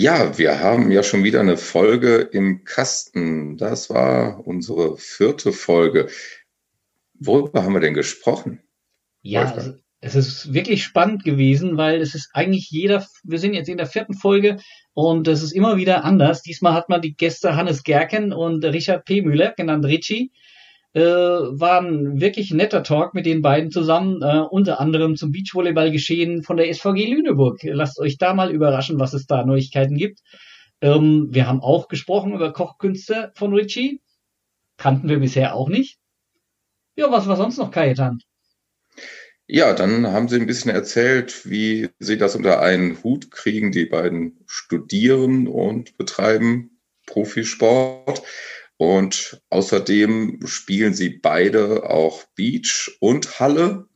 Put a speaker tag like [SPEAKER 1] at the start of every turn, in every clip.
[SPEAKER 1] Ja, wir haben ja schon wieder eine Folge im Kasten. Das war unsere vierte Folge. Worüber haben wir denn gesprochen?
[SPEAKER 2] Ja, also, es ist wirklich spannend gewesen, weil es ist eigentlich jeder, wir sind jetzt in der vierten Folge und es ist immer wieder anders. Diesmal hat man die Gäste Hannes Gerken und Richard P. Müller, genannt Richie. Äh, war ein wirklich netter Talk mit den beiden zusammen, äh, unter anderem zum Beachvolleyball geschehen von der SVG Lüneburg. Lasst euch da mal überraschen, was es da Neuigkeiten gibt. Ähm, wir haben auch gesprochen über Kochkünste von Richie. Kannten wir bisher auch nicht. Ja, was war sonst noch, Kajetan?
[SPEAKER 1] Ja, dann haben Sie ein bisschen erzählt, wie Sie das unter einen Hut kriegen. Die beiden studieren und betreiben Profisport. Und außerdem spielen sie beide auch Beach und Halle.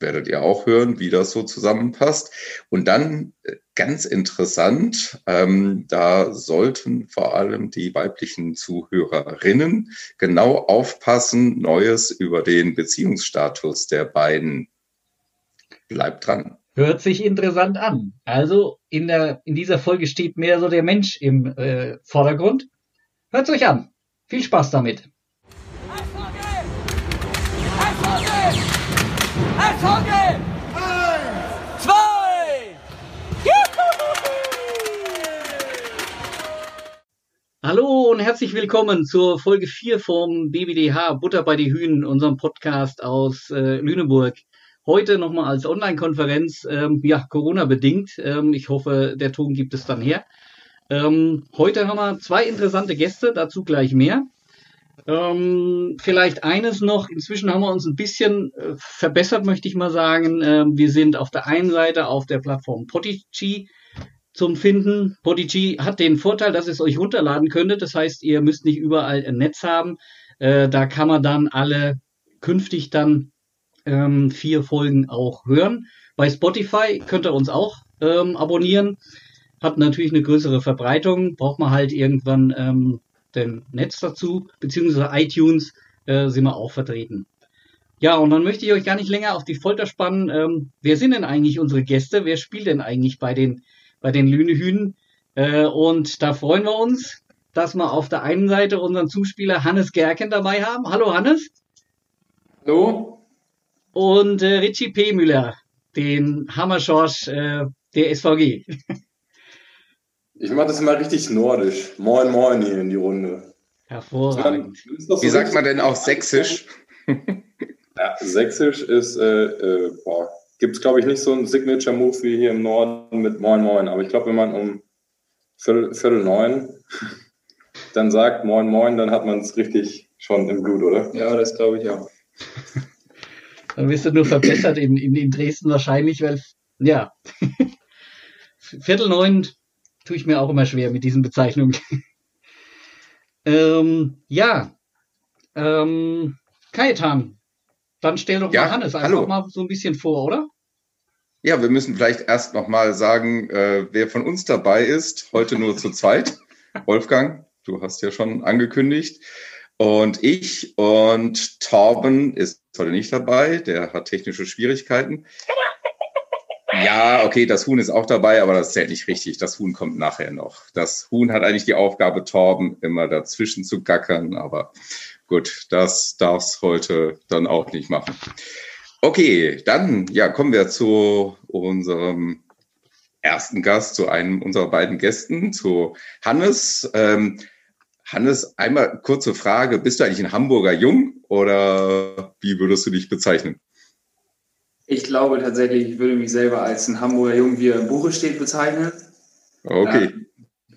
[SPEAKER 1] Werdet ihr auch hören, wie das so zusammenpasst. Und dann äh, ganz interessant, ähm, da sollten vor allem die weiblichen Zuhörerinnen genau aufpassen, Neues über den Beziehungsstatus der beiden. Bleibt dran.
[SPEAKER 2] Hört sich interessant an. Also in, der, in dieser Folge steht mehr so der Mensch im äh, Vordergrund. Hört euch an. Viel Spaß damit! Hallo und herzlich willkommen zur Folge 4 vom BBDH Butter bei die Hühnen, unserem Podcast aus äh, Lüneburg. Heute nochmal als Online-Konferenz, ähm, ja, Corona-bedingt. Ähm, ich hoffe, der Ton gibt es dann her. Ähm, heute haben wir zwei interessante Gäste, dazu gleich mehr. Ähm, vielleicht eines noch, inzwischen haben wir uns ein bisschen äh, verbessert, möchte ich mal sagen. Ähm, wir sind auf der einen Seite auf der Plattform Podigy zum Finden. Podigy hat den Vorteil, dass es euch runterladen könntet. Das heißt, ihr müsst nicht überall ein Netz haben. Äh, da kann man dann alle künftig dann ähm, vier Folgen auch hören. Bei Spotify könnt ihr uns auch ähm, abonnieren hat natürlich eine größere Verbreitung, braucht man halt irgendwann ähm, den Netz dazu, beziehungsweise iTunes äh, sind wir auch vertreten. Ja, und dann möchte ich euch gar nicht länger auf die Folter spannen. Ähm, wer sind denn eigentlich unsere Gäste? Wer spielt denn eigentlich bei den, bei den Lünehühnen? Äh, und da freuen wir uns, dass wir auf der einen Seite unseren Zuspieler Hannes Gerken dabei haben. Hallo Hannes.
[SPEAKER 3] Hallo.
[SPEAKER 2] Und äh, Richie P. Müller, den Hammerschorsch äh, der SVG.
[SPEAKER 3] Ich mache das immer richtig nordisch. Moin, moin hier in die Runde.
[SPEAKER 2] Hervorragend.
[SPEAKER 1] So Wie sagt man denn auch sächsisch?
[SPEAKER 3] ja, sächsisch ist, äh, äh, boah, gibt es glaube ich nicht so einen Signature-Move wie hier im Norden mit Moin, moin. Aber ich glaube, wenn man um Viertel, Viertel neun dann sagt Moin, moin, dann hat man es richtig schon im Blut, oder?
[SPEAKER 4] Ja, das glaube ich auch.
[SPEAKER 2] dann wirst du nur verbessert in, in, in Dresden wahrscheinlich, weil, ja, Viertel neun tue ich mir auch immer schwer mit diesen Bezeichnungen. ähm, ja, ähm, Kajetan, dann stell doch ja, mal Hannes einfach hallo. mal so ein bisschen vor, oder?
[SPEAKER 1] Ja, wir müssen vielleicht erst noch mal sagen, äh, wer von uns dabei ist. Heute nur zu zweit. Wolfgang, du hast ja schon angekündigt. Und ich und Torben ist heute nicht dabei. Der hat technische Schwierigkeiten. Ja, okay, das Huhn ist auch dabei, aber das zählt nicht richtig. Das Huhn kommt nachher noch. Das Huhn hat eigentlich die Aufgabe, Torben immer dazwischen zu gackern, aber gut, das darf's heute dann auch nicht machen. Okay, dann ja, kommen wir zu unserem ersten Gast, zu einem unserer beiden Gästen, zu Hannes. Ähm, Hannes, einmal kurze Frage. Bist du eigentlich ein Hamburger Jung oder wie würdest du dich bezeichnen?
[SPEAKER 4] Ich glaube tatsächlich, ich würde mich selber als ein Hamburger Jung, wie er im Buche steht, bezeichnen.
[SPEAKER 1] Okay.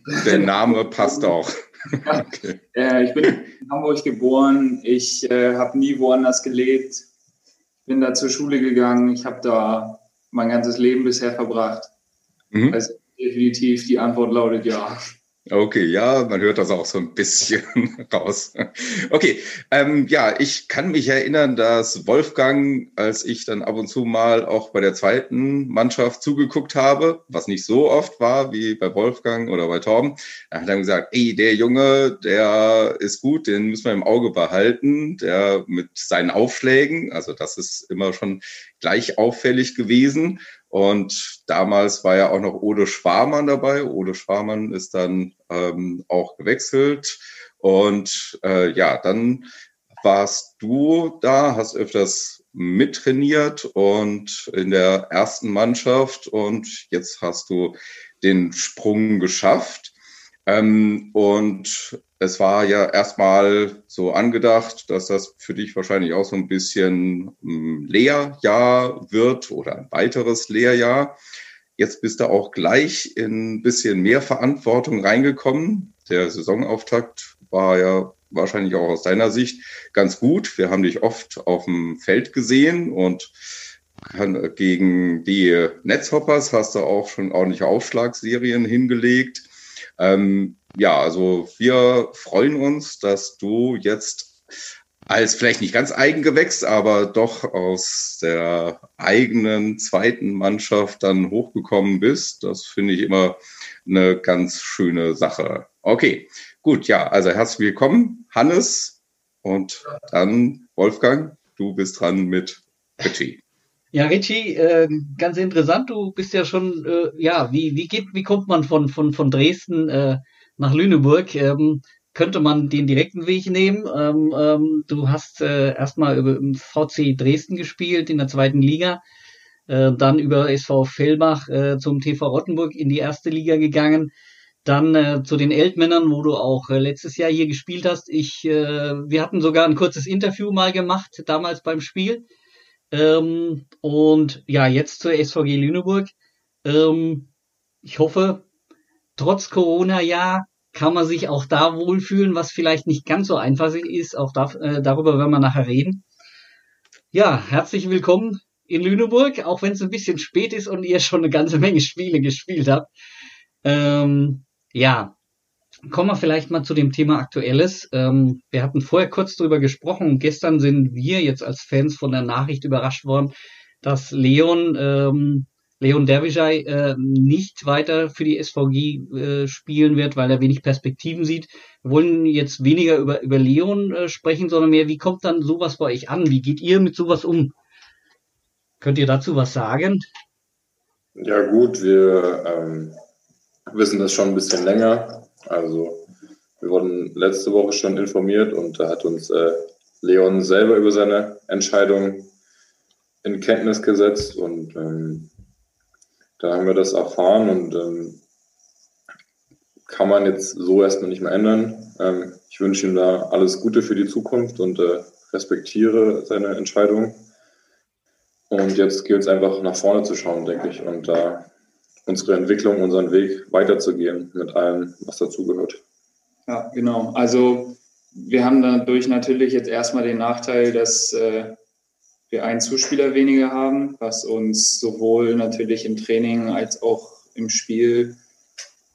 [SPEAKER 1] Ja. Der Name passt auch.
[SPEAKER 4] okay. äh, ich bin in Hamburg geboren. Ich äh, habe nie woanders gelebt. Bin da zur Schule gegangen. Ich habe da mein ganzes Leben bisher verbracht. Mhm. Also definitiv die Antwort lautet ja.
[SPEAKER 1] Okay, ja, man hört das auch so ein bisschen raus. Okay, ähm, ja, ich kann mich erinnern, dass Wolfgang, als ich dann ab und zu mal auch bei der zweiten Mannschaft zugeguckt habe, was nicht so oft war wie bei Wolfgang oder bei Torben, da hat er gesagt, ey, der Junge, der ist gut, den müssen wir im Auge behalten, der mit seinen Aufschlägen, also das ist immer schon gleich auffällig gewesen. Und damals war ja auch noch Ode Schwarmann dabei. Ode Schwarmann ist dann ähm, auch gewechselt. Und äh, ja, dann warst du da, hast öfters mittrainiert und in der ersten Mannschaft und jetzt hast du den Sprung geschafft. Ähm, und es war ja erstmal so angedacht, dass das für dich wahrscheinlich auch so ein bisschen ein Lehrjahr wird oder ein weiteres Lehrjahr. Jetzt bist du auch gleich in ein bisschen mehr Verantwortung reingekommen. Der Saisonauftakt war ja wahrscheinlich auch aus deiner Sicht ganz gut. Wir haben dich oft auf dem Feld gesehen und gegen die Netzhoppers hast du auch schon ordentliche Aufschlagsserien hingelegt. Ähm, ja, also wir freuen uns, dass du jetzt als vielleicht nicht ganz Eigengewächs, aber doch aus der eigenen zweiten Mannschaft dann hochgekommen bist. Das finde ich immer eine ganz schöne Sache. Okay, gut, ja, also herzlich willkommen, Hannes und dann Wolfgang, du bist dran mit Richie.
[SPEAKER 2] Ja, Richie, äh, ganz interessant. Du bist ja schon, äh, ja, wie wie geht, wie kommt man von von von Dresden äh, nach Lüneburg? Ähm, könnte man den direkten Weg nehmen? Ähm, ähm, du hast äh, erstmal über im VC Dresden gespielt in der zweiten Liga, äh, dann über SV Fellbach äh, zum TV Rottenburg in die erste Liga gegangen. Dann äh, zu den Eltmännern, wo du auch äh, letztes Jahr hier gespielt hast. Ich, äh, wir hatten sogar ein kurzes Interview mal gemacht, damals beim Spiel. Ähm, und ja, jetzt zur SVG Lüneburg. Ähm, ich hoffe, trotz Corona-Jahr kann man sich auch da wohlfühlen, was vielleicht nicht ganz so einfach ist. Auch da, äh, darüber werden wir nachher reden. Ja, herzlich willkommen in Lüneburg, auch wenn es ein bisschen spät ist und ihr schon eine ganze Menge Spiele gespielt habt. Ähm, ja, kommen wir vielleicht mal zu dem Thema Aktuelles. Ähm, wir hatten vorher kurz drüber gesprochen. Gestern sind wir jetzt als Fans von der Nachricht überrascht worden, dass Leon ähm, Leon Dervischei äh, nicht weiter für die SVG äh, spielen wird, weil er wenig Perspektiven sieht. Wir wollen jetzt weniger über, über Leon äh, sprechen, sondern mehr, wie kommt dann sowas bei euch an? Wie geht ihr mit sowas um? Könnt ihr dazu was sagen?
[SPEAKER 3] Ja gut, wir ähm, wissen das schon ein bisschen länger. Also wir wurden letzte Woche schon informiert und da hat uns äh, Leon selber über seine Entscheidung in Kenntnis gesetzt und ähm, da haben wir das erfahren und ähm, kann man jetzt so erstmal nicht mehr ändern. Ähm, ich wünsche ihm da alles Gute für die Zukunft und äh, respektiere seine Entscheidung. Und jetzt gilt es einfach nach vorne zu schauen, denke ich, und da unsere Entwicklung, unseren Weg weiterzugehen mit allem, was dazugehört.
[SPEAKER 4] Ja, genau. Also wir haben dadurch natürlich jetzt erstmal den Nachteil, dass äh, wir einen Zuspieler weniger haben, was uns sowohl natürlich im Training als auch im Spiel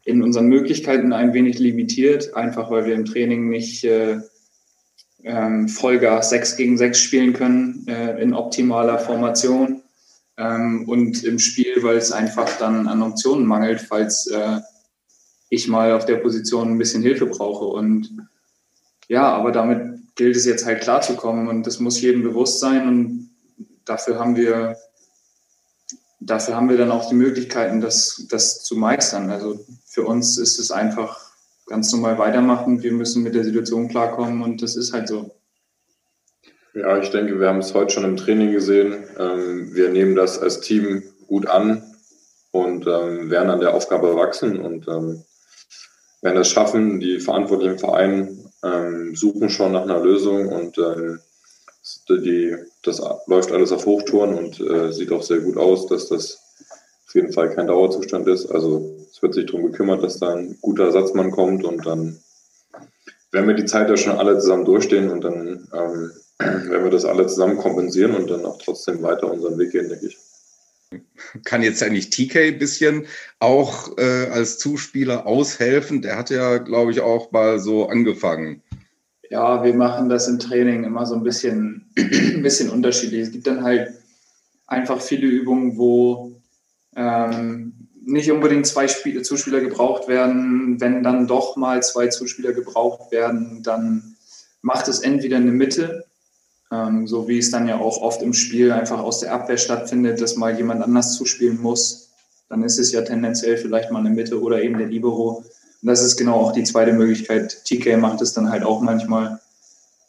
[SPEAKER 4] in unseren Möglichkeiten ein wenig limitiert, einfach weil wir im Training nicht äh, ähm, Vollgas 6 gegen 6 spielen können äh, in optimaler Formation. Ähm, und im Spiel, weil es einfach dann an Optionen mangelt, falls äh, ich mal auf der Position ein bisschen Hilfe brauche. Und ja, aber damit gilt es jetzt halt klarzukommen und das muss jedem bewusst sein und dafür haben wir dafür haben wir dann auch die Möglichkeiten, das, das zu meistern. Also für uns ist es einfach ganz normal weitermachen. Wir müssen mit der Situation klarkommen und das ist halt so.
[SPEAKER 3] Ja, ich denke, wir haben es heute schon im Training gesehen. Ähm, wir nehmen das als Team gut an und ähm, werden an der Aufgabe wachsen und ähm, werden es schaffen. Die Verantwortlichen im Verein suchen schon nach einer Lösung und die, das läuft alles auf Hochtouren und äh, sieht auch sehr gut aus, dass das auf jeden Fall kein Dauerzustand ist. Also es wird sich darum gekümmert, dass da ein guter Ersatzmann kommt und dann werden wir die Zeit ja schon alle zusammen durchstehen und dann ähm, werden wir das alle zusammen kompensieren und dann auch trotzdem weiter unseren Weg gehen, denke ich.
[SPEAKER 1] Kann jetzt eigentlich TK ein bisschen auch äh, als Zuspieler aushelfen? Der hat ja, glaube ich, auch mal so angefangen.
[SPEAKER 4] Ja, wir machen das im Training immer so ein bisschen, ein bisschen unterschiedlich. Es gibt dann halt einfach viele Übungen, wo ähm, nicht unbedingt zwei Spiel Zuspieler gebraucht werden. Wenn dann doch mal zwei Zuspieler gebraucht werden, dann macht es entweder eine Mitte Ähm, so wie es dann ja auch oft im Spiel einfach aus der Abwehr stattfindet, dass mal jemand anders zuspielen muss. Dann ist es ja tendenziell vielleicht mal eine Mitte oder eben der Libero. Und das ist genau auch die zweite Möglichkeit. TK macht es dann halt auch manchmal.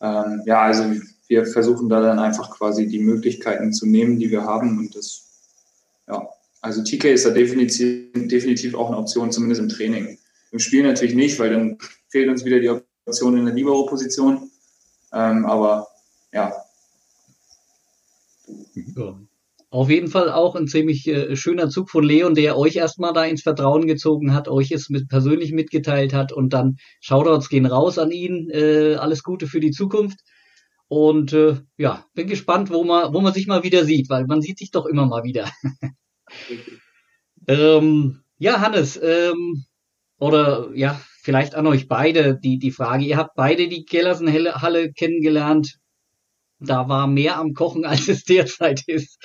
[SPEAKER 4] Ähm, ja, also wir versuchen da dann einfach quasi die Möglichkeiten zu nehmen, die wir haben. Und das, ja, also TK ist da definitiv, definitiv auch eine Option, zumindest im Training. Im Spiel natürlich nicht, weil dann fehlt uns wieder die Option in der Libero-Position. Ähm, aber ja.
[SPEAKER 2] Auf jeden Fall auch ein ziemlich äh, schöner Zug von Leon, der euch erstmal da ins Vertrauen gezogen hat, euch es mit, persönlich mitgeteilt hat und dann Shoutouts gehen raus an ihn. Äh, alles Gute für die Zukunft. Und äh, ja, bin gespannt, wo man, wo man sich mal wieder sieht, weil man sieht sich doch immer mal wieder. ähm, ja, Hannes, ähm, oder ja, vielleicht an euch beide die, die Frage. Ihr habt beide die Gellersen-Halle kennengelernt. Da war mehr am Kochen, als es derzeit ist.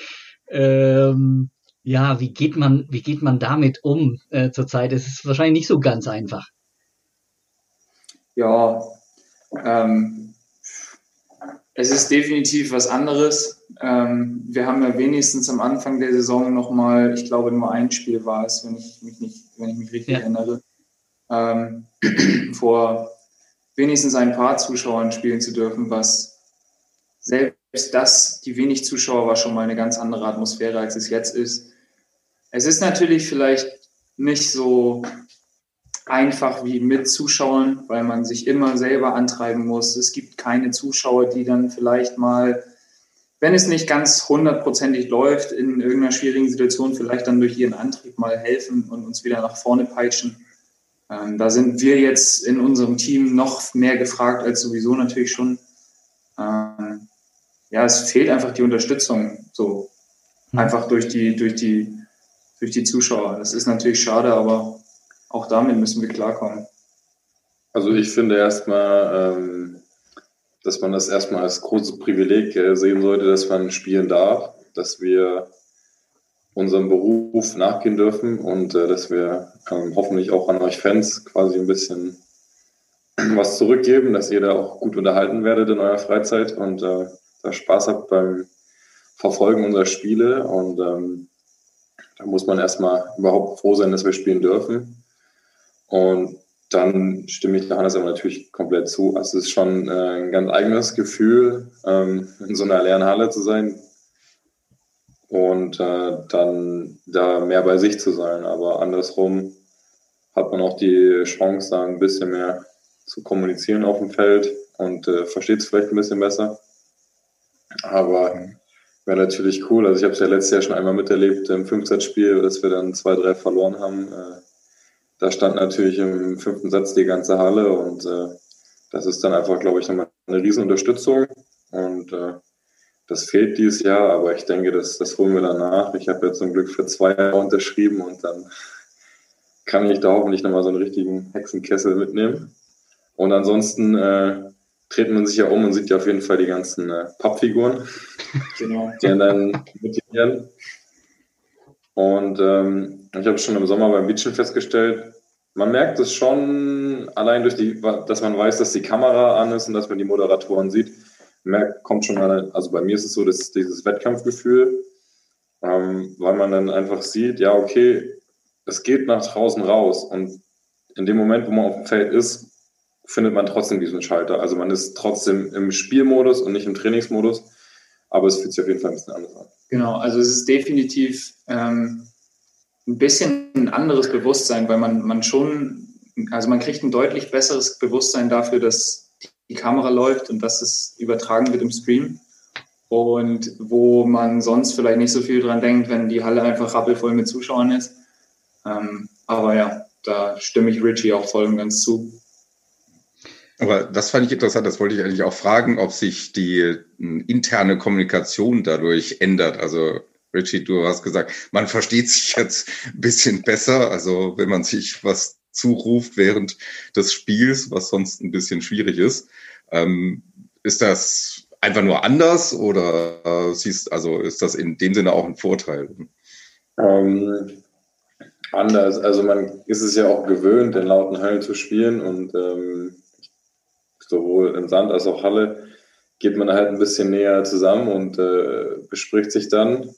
[SPEAKER 2] Ähm, ja, wie geht man, wie geht man damit um äh, zurzeit? Es ist wahrscheinlich nicht so ganz einfach.
[SPEAKER 4] Ja, ähm, es ist definitiv was anderes. Ähm, wir haben ja wenigstens am Anfang der Saison nochmal, ich glaube nur ein Spiel war es, wenn ich mich nicht, wenn ich mich richtig ja. erinnere, ähm, vor wenigstens ein paar Zuschauern spielen zu dürfen, was selbst das, die wenig Zuschauer, war schon mal eine ganz andere Atmosphäre, als es jetzt ist. Es ist natürlich vielleicht nicht so einfach wie mit Zuschauern, weil man sich immer selber antreiben muss. Es gibt keine Zuschauer, die dann vielleicht mal, wenn es nicht ganz hundertprozentig läuft, in irgendeiner schwierigen Situation vielleicht dann durch ihren Antrieb mal helfen und uns wieder nach vorne peitschen. Ähm, da sind wir jetzt in unserem Team noch mehr gefragt als sowieso natürlich schon. Ähm, ja, es fehlt einfach die Unterstützung so hm. einfach durch die durch die durch die Zuschauer. Das ist natürlich schade, aber auch damit müssen wir klarkommen.
[SPEAKER 3] Also ich finde erstmal, ähm, dass man das erstmal als großes Privileg äh, sehen sollte, dass man spielen darf, dass wir unserem Beruf nachgehen dürfen und äh, dass wir ähm, hoffentlich auch an euch Fans quasi ein bisschen was zurückgeben, dass ihr da auch gut unterhalten werdet in eurer Freizeit und äh, Spaß habt beim Verfolgen unserer Spiele. Und ähm, da muss man erstmal überhaupt froh sein, dass wir spielen dürfen. Und dann stimme ich Johannes aber natürlich komplett zu. Also es ist schon äh, ein ganz eigenes Gefühl, ähm, in so einer leeren Halle zu sein, und äh, dann da mehr bei sich zu sein. Aber andersrum hat man auch die Chance, da ein bisschen mehr zu kommunizieren auf dem Feld und äh, versteht es vielleicht ein bisschen besser. Aber wäre natürlich cool. Also ich habe es ja letztes Jahr schon einmal miterlebt im 15-Spiel, dass wir dann zwei, drei verloren haben. Äh, da stand natürlich im fünften Satz die ganze Halle und äh, das ist dann einfach, glaube ich, nochmal eine riesen Unterstützung. Und äh, das fehlt dieses Jahr, aber ich denke, das, das holen wir danach. Ich habe jetzt zum Glück für zwei Jahre unterschrieben und dann kann ich da hoffentlich nochmal so einen richtigen Hexenkessel mitnehmen. Und ansonsten äh, dreht man sich ja um und sieht ja auf jeden Fall die ganzen äh, Pappfiguren, genau. die dann motivieren. Und ähm, ich habe schon im Sommer beim Beachen festgestellt, man merkt es schon allein durch die, dass man weiß, dass die Kamera an ist und dass man die Moderatoren sieht merkt, kommt schon mal, also bei mir ist es so, dass dieses Wettkampfgefühl, ähm, weil man dann einfach sieht, ja, okay, es geht nach draußen raus und in dem Moment, wo man auf dem Feld ist, findet man trotzdem diesen Schalter. Also man ist trotzdem im Spielmodus und nicht im Trainingsmodus, aber es fühlt sich auf jeden Fall ein bisschen anders an.
[SPEAKER 4] Genau, also es ist definitiv ähm, ein bisschen ein anderes Bewusstsein, weil man, man schon, also man kriegt ein deutlich besseres Bewusstsein dafür, dass die Kamera läuft und dass es übertragen wird im Stream. Und wo man sonst vielleicht nicht so viel dran denkt, wenn die Halle einfach rappelvoll mit Zuschauern ist. Ähm, aber ja, da stimme ich Richie auch voll und ganz zu.
[SPEAKER 1] Aber das fand ich interessant, das wollte ich eigentlich auch fragen, ob sich die äh, interne Kommunikation dadurch ändert. Also Richie, du hast gesagt, man versteht sich jetzt ein bisschen besser. Also wenn man sich was zuruft während des Spiels, was sonst ein bisschen schwierig ist. Ähm, ist das einfach nur anders oder äh, siehst, also ist das in dem Sinne auch ein Vorteil?
[SPEAKER 3] Ähm, anders. Also man ist es ja auch gewöhnt, in lauten Hallen zu spielen und ähm, sowohl im Sand als auch Halle geht man halt ein bisschen näher zusammen und äh, bespricht sich dann.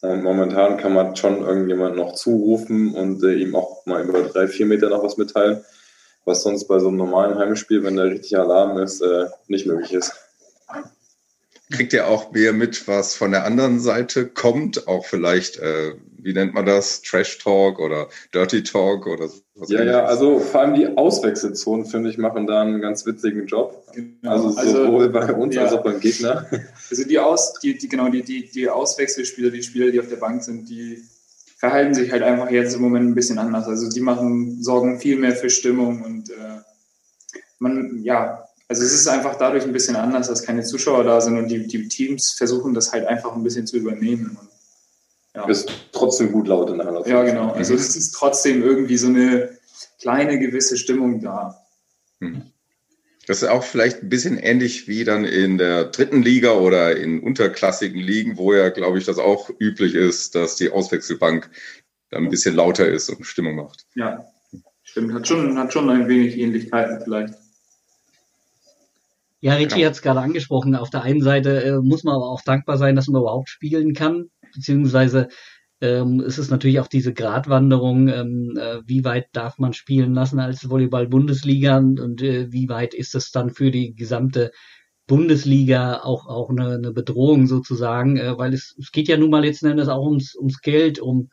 [SPEAKER 3] Und momentan kann man schon irgendjemand noch zurufen und äh, ihm auch mal über drei, vier Meter noch was mitteilen, was sonst bei so einem normalen Heimspiel, wenn da richtig Alarm ist, äh, nicht möglich ist.
[SPEAKER 1] Kriegt ihr auch mehr mit, was von der anderen Seite kommt? Auch vielleicht, äh, wie nennt man das? Trash Talk oder Dirty Talk oder
[SPEAKER 3] was? Ja, ja, also vor allem die Auswechselzonen, finde ich, machen da einen ganz witzigen Job. Genau. Also, also sowohl bei uns ja. als auch beim Gegner.
[SPEAKER 4] Also die Aus, die, die, genau, die, die, die Auswechselspieler, die Spieler, die auf der Bank sind, die verhalten sich halt einfach jetzt im Moment ein bisschen anders. Also die machen, sorgen viel mehr für Stimmung und äh, man, ja, also es ist einfach dadurch ein bisschen anders, dass keine Zuschauer da sind und die, die Teams versuchen das halt einfach ein bisschen zu übernehmen. Und,
[SPEAKER 3] ja. Ist trotzdem gut laut in der Halle.
[SPEAKER 4] Ja, genau. Also es ist trotzdem irgendwie so eine kleine gewisse Stimmung da.
[SPEAKER 1] Mhm. Das ist auch vielleicht ein bisschen ähnlich wie dann in der dritten Liga oder in unterklassigen Ligen, wo ja, glaube ich, das auch üblich ist, dass die Auswechselbank dann ein bisschen lauter ist und Stimmung macht.
[SPEAKER 4] Ja, stimmt. Hat schon, hat schon ein wenig Ähnlichkeiten vielleicht.
[SPEAKER 2] Ja, Richie genau. hat es gerade angesprochen. Auf der einen Seite äh, muss man aber auch dankbar sein, dass man überhaupt spielen kann, beziehungsweise ähm, ist es natürlich auch diese Gratwanderung, ähm, äh, wie weit darf man spielen lassen als Volleyball-Bundesliga und äh, wie weit ist es dann für die gesamte Bundesliga auch, auch eine, eine Bedrohung sozusagen, äh, weil es, es geht ja nun mal letzten Endes auch ums, ums Geld, um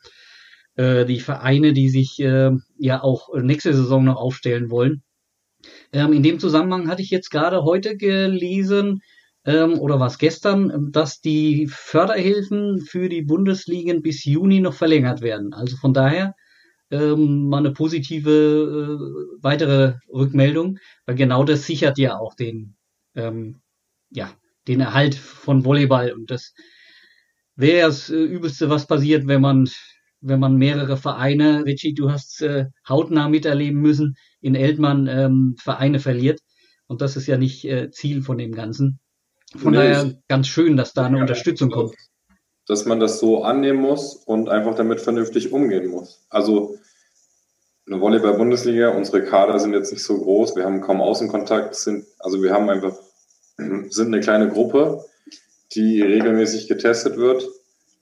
[SPEAKER 2] äh, die Vereine, die sich äh, ja auch nächste Saison noch aufstellen wollen. Ähm, in dem Zusammenhang hatte ich jetzt gerade heute gelesen, ähm, oder was gestern, dass die Förderhilfen für die Bundesligen bis Juni noch verlängert werden. Also von daher ähm, mal eine positive äh, weitere Rückmeldung, weil genau das sichert ja auch den, ähm, ja, den Erhalt von Volleyball. Und das wäre das äh, Übelste, was passiert, wenn man, wenn man mehrere Vereine, Richie, du hast äh, hautnah miterleben müssen, in Eltmann ähm, Vereine verliert. Und das ist ja nicht äh, Ziel von dem Ganzen. Von nee, daher ganz schön, dass da eine ja, Unterstützung kommt.
[SPEAKER 3] Dass man das so annehmen muss und einfach damit vernünftig umgehen muss. Also eine Volleyball-Bundesliga, unsere Kader sind jetzt nicht so groß, wir haben kaum Außenkontakt, sind, also wir haben einfach, sind eine kleine Gruppe, die regelmäßig getestet wird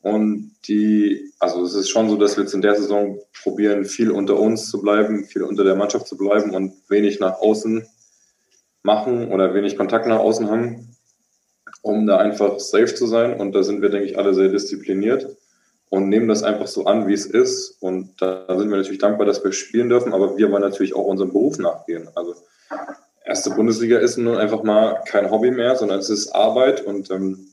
[SPEAKER 3] und die, also es ist schon so, dass wir jetzt in der Saison probieren, viel unter uns zu bleiben, viel unter der Mannschaft zu bleiben und wenig nach außen machen oder wenig Kontakt nach außen haben, um da einfach safe zu sein. Und da sind wir, denke ich, alle sehr diszipliniert und nehmen das einfach so an, wie es ist. Und da sind wir natürlich dankbar, dass wir spielen dürfen, aber wir wollen natürlich auch unserem Beruf nachgehen. Also erste Bundesliga ist nun einfach mal kein Hobby mehr, sondern es ist Arbeit und ähm,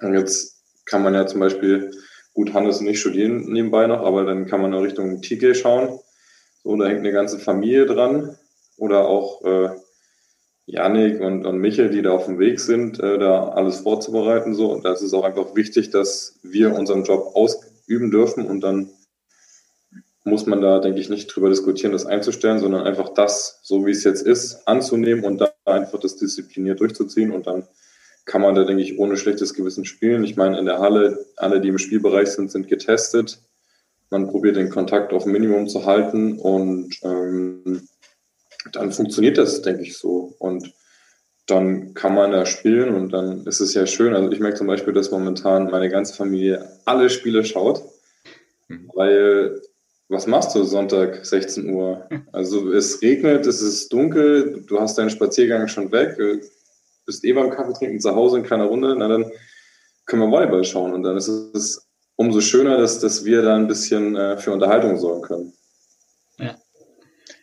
[SPEAKER 3] jetzt kann man ja zum Beispiel, gut, Hannes und ich studieren nebenbei noch, aber dann kann man in Richtung TK schauen. So, da hängt eine ganze Familie dran. Oder auch äh, Janik und, und Michel, die da auf dem Weg sind, äh, da alles vorzubereiten. So. Und das ist auch einfach wichtig, dass wir unseren Job ausüben dürfen und dann muss man da, denke ich, nicht drüber diskutieren, das einzustellen, sondern einfach das, so wie es jetzt ist, anzunehmen und da einfach das diszipliniert durchzuziehen und dann kann man da, denke ich, ohne schlechtes Gewissen spielen. Ich meine, in der Halle, alle, die im Spielbereich sind, sind getestet. Man probiert den Kontakt auf Minimum zu halten und ähm, dann funktioniert das, denke ich, so. Und dann kann man da spielen und dann ist es ja schön. Also ich merke zum Beispiel, dass momentan meine ganze Familie alle Spiele schaut, mhm. weil was machst du Sonntag 16 Uhr? Also es regnet, es ist dunkel, du hast deinen Spaziergang schon weg, bist eh beim Kaffee trinken zu Hause in kleiner Runde, na dann können wir Volleyball schauen. Und dann ist es umso schöner, dass, dass wir da ein bisschen äh, für Unterhaltung sorgen können.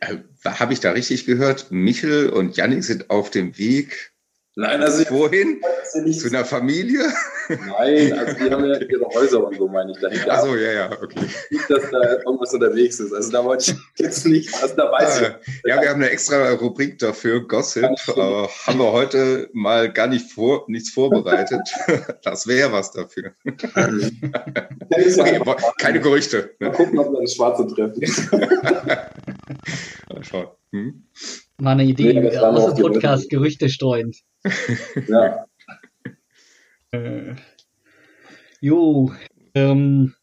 [SPEAKER 1] Äh, Habe ich da richtig gehört? Michel und Yannick sind auf dem Weg
[SPEAKER 3] Nein, also
[SPEAKER 1] wohin? Zu einer Familie?
[SPEAKER 3] Nein, also die haben ja ihre Häuser und so, meine ich dahinter.
[SPEAKER 1] Ach so, ja, ja, okay.
[SPEAKER 3] Nicht, dass da irgendwas unterwegs ist. Also da wollte ich jetzt nicht, also da weiß
[SPEAKER 1] ah, ich. Ja, wir haben eine extra Rubrik dafür, Gossip. Äh, haben wir heute mal gar nicht vor, nichts vorbereitet. das wäre was dafür. okay, keine Gerüchte.
[SPEAKER 3] Ne? Mal gucken, ob wir das Schwarze treffen.
[SPEAKER 2] Schauen. Hm? Mal eine Idee, nee, aus dem Podcast Gerüchte streuend.
[SPEAKER 3] ja.
[SPEAKER 2] Äh, jo, ähm,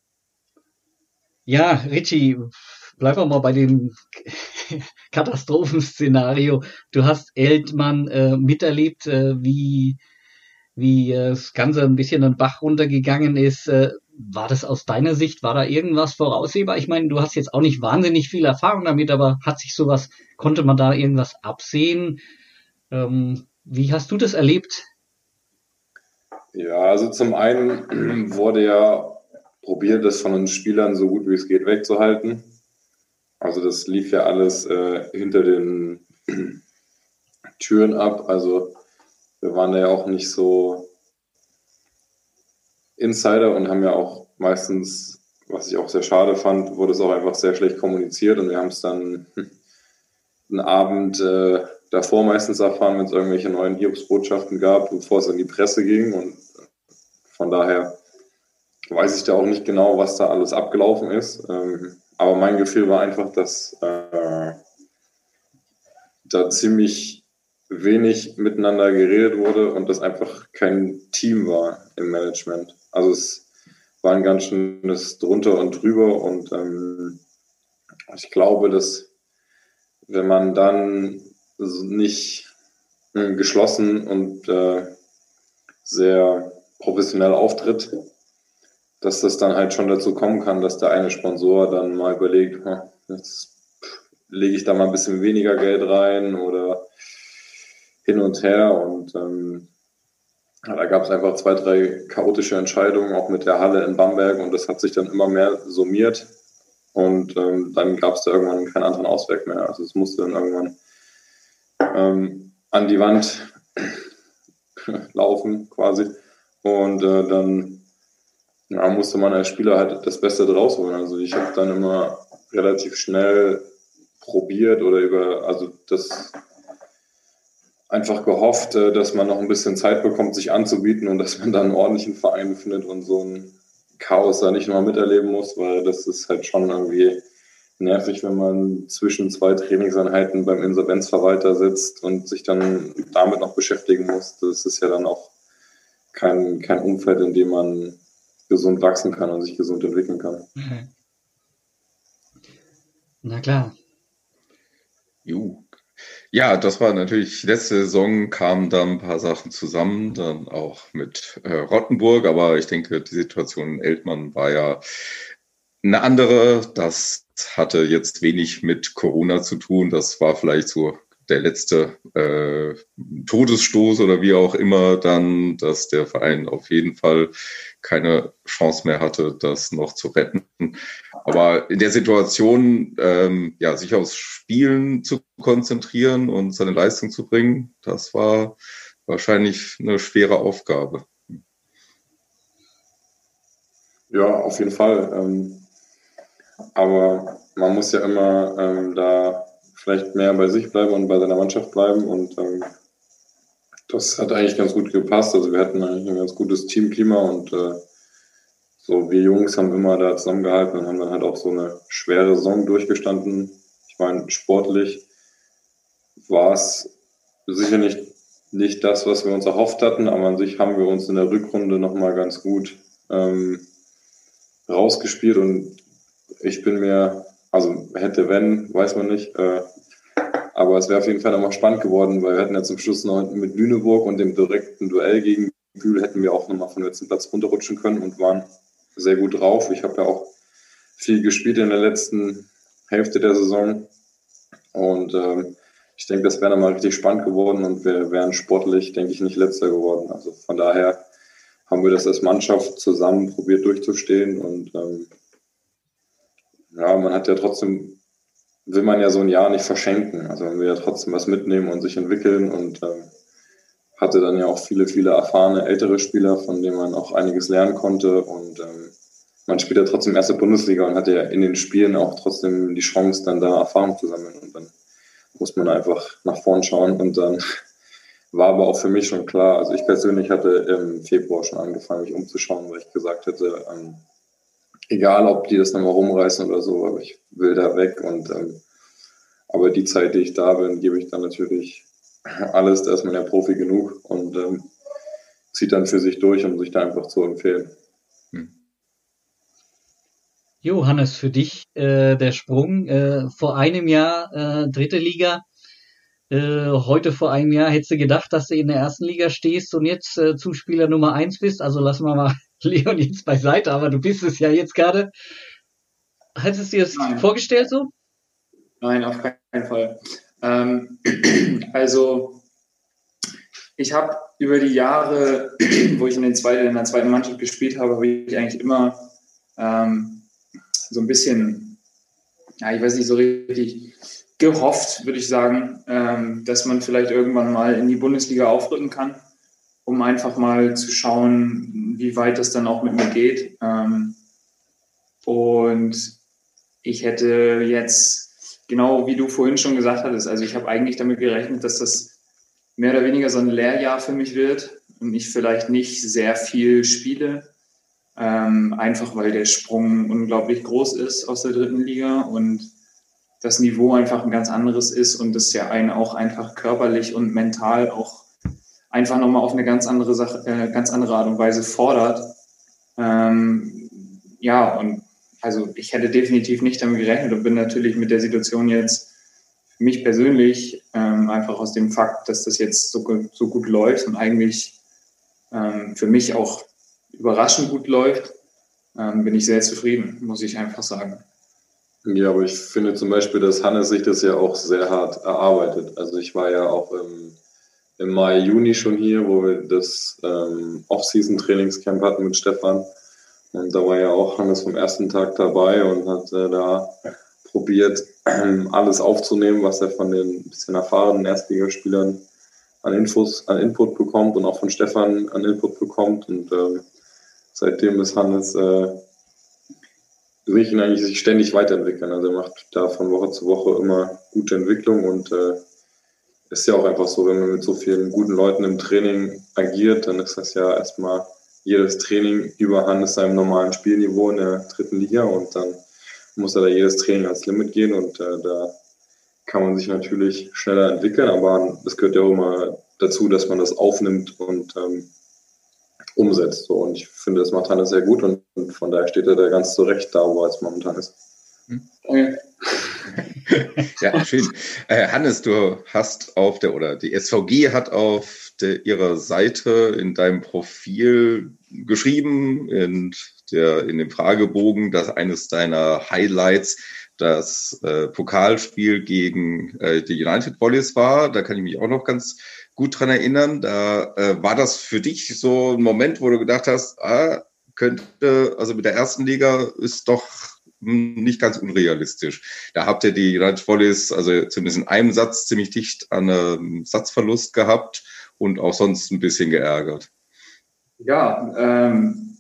[SPEAKER 2] ja, Richie, bleib wir mal bei den Katastrophenszenario. Du hast Eltmann äh, miterlebt, äh, wie, wie äh, das Ganze ein bisschen den Bach runtergegangen ist. War das aus deiner Sicht, war da irgendwas voraussehbar? Ich meine, du hast jetzt auch nicht wahnsinnig viel Erfahrung damit, aber hat sich sowas, konnte man da irgendwas absehen? Ähm, wie hast du das erlebt?
[SPEAKER 3] Ja, also zum einen wurde ja probiert, das von den Spielern so gut wie es geht wegzuhalten. Also das lief ja alles äh, hinter den Türen ab. Also wir waren da ja auch nicht so Insider und haben ja auch meistens, was ich auch sehr schade fand, wurde es auch einfach sehr schlecht kommuniziert und wir haben es dann einen Abend äh, davor meistens erfahren, wenn es irgendwelche neuen Hiobsbotschaften gab, bevor es in die Presse ging und von daher weiß ich da auch nicht genau, was da alles abgelaufen ist. Ähm, aber mein Gefühl war einfach, dass äh, da ziemlich wenig miteinander geredet wurde und das einfach kein Team war im Management. Also es war ein ganz schönes drunter und drüber und ähm, ich glaube, dass wenn man dann nicht äh, geschlossen und äh, sehr professionell auftritt, dass das dann halt schon dazu kommen kann, dass der eine Sponsor dann mal überlegt, jetzt lege ich da mal ein bisschen weniger Geld rein oder hin und her. Und ähm, da gab es einfach zwei, drei chaotische Entscheidungen, auch mit der Halle in Bamberg. Und das hat sich dann immer mehr summiert. Und ähm, dann gab es da irgendwann keinen anderen Ausweg mehr. Also es musste dann irgendwann ähm, an die Wand laufen quasi. Und äh, dann ja, musste man als Spieler halt das Beste draus holen. Also ich habe dann immer relativ schnell probiert oder über, also das einfach gehofft, äh, dass man noch ein bisschen Zeit bekommt, sich anzubieten und dass man dann einen ordentlichen Verein findet und so ein Chaos da nicht nochmal miterleben muss, weil das ist halt schon irgendwie nervig, wenn man zwischen zwei Trainingseinheiten beim Insolvenzverwalter sitzt und sich dann damit noch beschäftigen muss. Das ist ja dann auch kein, kein Umfeld, in dem man gesund wachsen kann und sich gesund entwickeln kann. Mhm.
[SPEAKER 2] Na klar.
[SPEAKER 1] Juh. Ja, das war natürlich, letzte Saison kamen dann ein paar Sachen zusammen, dann auch mit äh, Rottenburg, aber ich denke, die Situation in Eltmann war ja eine andere. Das hatte jetzt wenig mit Corona zu tun. Das war vielleicht so der letzte äh, Todesstoß oder wie auch immer dann, dass der Verein auf jeden Fall keine Chance mehr hatte, das noch zu retten. Aber in der Situation, ähm, ja, sich aufs Spielen zu konzentrieren und seine Leistung zu bringen, das war wahrscheinlich eine schwere Aufgabe.
[SPEAKER 3] Ja, auf jeden Fall. Ähm, aber man muss ja immer ähm, da vielleicht mehr bei sich bleiben und bei seiner Mannschaft bleiben. Und ähm, das hat eigentlich ganz gut gepasst. Also wir hatten eigentlich ein ganz gutes Teamklima und äh, so wir Jungs haben immer da zusammengehalten und haben dann halt auch so eine schwere Saison durchgestanden. Ich meine, sportlich war es sicher nicht, nicht das, was wir uns erhofft hatten, aber an sich haben wir uns in der Rückrunde nochmal ganz gut ähm, rausgespielt und ich bin mir also hätte, wenn, weiß man nicht. Äh, aber es wäre auf jeden Fall nochmal spannend geworden, weil wir hätten ja zum Schluss noch mit Lüneburg und dem direkten Duell gegen Bühl hätten wir auch nochmal von letzten Platz runterrutschen können und waren sehr gut drauf. Ich habe ja auch viel gespielt in der letzten Hälfte der Saison. Und ähm, ich denke, das wäre nochmal richtig spannend geworden und wir wären sportlich, denke ich, nicht letzter geworden. Also von daher haben wir das als Mannschaft zusammen probiert durchzustehen und ähm, ja, man hat ja trotzdem, will man ja so ein Jahr nicht verschenken. Also man will ja trotzdem was mitnehmen und sich entwickeln und ähm, hatte dann ja auch viele, viele erfahrene ältere Spieler, von denen man auch einiges lernen konnte und ähm, man spielt ja trotzdem erste Bundesliga und hatte ja in den Spielen auch trotzdem die Chance, dann da Erfahrung zu sammeln und dann muss man einfach nach vorn schauen und dann war aber auch für mich schon klar, also ich persönlich hatte im Februar schon angefangen, mich umzuschauen, weil ich gesagt hätte, ähm, egal ob die das nochmal rumreißen oder so, aber ich will da weg und ähm, aber die Zeit, die ich da bin, gebe ich dann natürlich alles, da ist man ja Profi genug und ähm, zieht dann für sich durch, um sich da einfach zu empfehlen. Hm.
[SPEAKER 2] Johannes, für dich äh, der Sprung äh, vor einem Jahr äh, dritte Liga. Äh, heute vor einem Jahr hättest du gedacht, dass du in der ersten Liga stehst und jetzt äh, Zuspieler Nummer eins bist. Also lassen wir mal Leon jetzt beiseite, aber du bist es ja jetzt gerade. Hättest du dir das Nein. vorgestellt so?
[SPEAKER 4] Nein, auf keinen Fall. Ähm, also ich habe über die Jahre, wo ich in, zweiten, in der zweiten Mannschaft gespielt habe, habe ich eigentlich immer ähm, so ein bisschen, ja, ich weiß nicht so richtig, gehofft, würde ich sagen, ähm, dass man vielleicht irgendwann mal in die Bundesliga aufrücken kann, um einfach mal zu schauen, wie weit das dann auch mit mir geht. Ähm, und ich hätte jetzt, genau wie du vorhin schon gesagt hattest, also ich habe eigentlich damit gerechnet, dass das mehr oder weniger so ein Lehrjahr für mich wird und ich vielleicht nicht sehr viel spiele ähm, einfach weil der Sprung unglaublich groß ist aus der dritten Liga und das Niveau einfach ein ganz anderes ist und das ja einen auch einfach körperlich und mental auch einfach nochmal auf eine ganz andere Sache, äh, ganz andere Art und Weise fordert. Ähm, ja, und also ich hätte definitiv nicht damit gerechnet und bin natürlich mit der Situation jetzt für mich persönlich ähm, einfach aus dem Fakt, dass das jetzt so, so gut läuft und eigentlich ähm, für mich auch überraschend gut läuft, ähm, bin ich sehr zufrieden, muss ich einfach sagen.
[SPEAKER 3] Ja, aber ich finde zum Beispiel, dass Hannes sich das ja auch sehr hart erarbeitet. Also ich war ja auch im, im Mai, Juni schon hier, wo wir das ähm, Off-Season-Trainingscamp hatten mit Stefan. Und da war ja auch Hannes vom ersten Tag dabei und hat äh, da probiert, alles aufzunehmen, was er von den bisschen erfahrenen Erstligaspielern an Infos, an Input bekommt und auch von Stefan an Input bekommt. Und ähm, seitdem ist Hannes, äh, sehe ich ihn eigentlich sich ständig weiterentwickeln. Also er macht da von Woche zu Woche immer gute Entwicklung und äh, ist ja auch einfach so, wenn man mit so vielen guten Leuten im Training agiert, dann ist das ja erstmal jedes Training über Hannes seinem normalen Spielniveau in der dritten Liga und dann muss er da jedes Training ans Limit gehen und äh, da kann man sich natürlich schneller entwickeln, aber es gehört ja auch immer dazu, dass man das aufnimmt und ähm, umsetzt. So. Und ich finde, das macht Hannes sehr gut und, und von daher steht er da ganz zurecht da, wo er jetzt momentan ist.
[SPEAKER 1] Hm. Ja, schön. Äh, Hannes, du hast auf der, oder die SVG hat auf der, ihrer Seite in deinem Profil geschrieben, in, der, in dem Fragebogen, dass eines deiner Highlights das äh, Pokalspiel gegen äh, die United Volleys war. Da kann ich mich auch noch ganz gut dran erinnern. Da äh, war das für dich so ein Moment, wo du gedacht hast, ah, könnte, also mit der ersten Liga ist doch nicht ganz unrealistisch. Da habt ihr die United Volleys, also zumindest in einem Satz ziemlich dicht an einem Satzverlust gehabt und auch sonst ein bisschen geärgert.
[SPEAKER 4] Ja, ähm,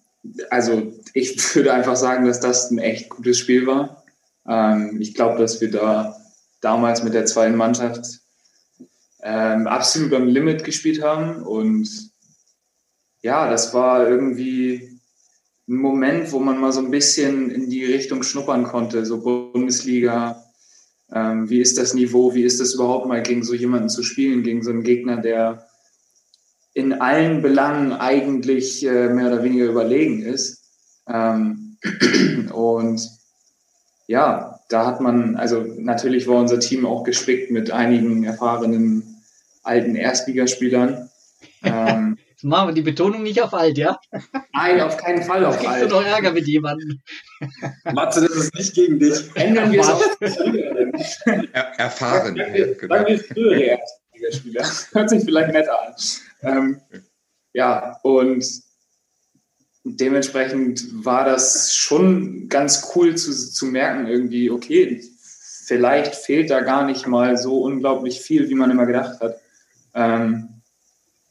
[SPEAKER 4] also ich würde einfach sagen, dass das ein echt gutes Spiel war. Ähm, ich glaube, dass wir da damals mit der zweiten Mannschaft ähm, absolut am Limit gespielt haben. Und ja, das war irgendwie ein Moment, wo man mal so ein bisschen in die Richtung schnuppern konnte, so Bundesliga. Ähm, wie ist das Niveau? Wie ist das überhaupt mal gegen so jemanden zu spielen, gegen so einen Gegner, der in allen Belangen eigentlich äh, mehr oder weniger überlegen ist? Ähm, und ja, da hat man, also natürlich war unser Team auch gespickt mit einigen erfahrenen alten Erstligaspielern.
[SPEAKER 2] Ähm, Jetzt machen wir die Betonung nicht auf alt, ja?
[SPEAKER 4] Nein, auf keinen Fall auf
[SPEAKER 2] alt. Kriegst du noch Ärger mit jemandem?
[SPEAKER 3] Matze, das ist nicht gegen dich.
[SPEAKER 4] Ändern wir es auf
[SPEAKER 1] er Erfahren.
[SPEAKER 4] Sagen wir, genau. wir frühere Erstligaspieler. Hört sich vielleicht netter an. Ähm, ja, und dementsprechend war das schon ganz cool zu, zu merken, irgendwie, okay, vielleicht fehlt da gar nicht mal so unglaublich viel, wie man immer gedacht hat. Ähm,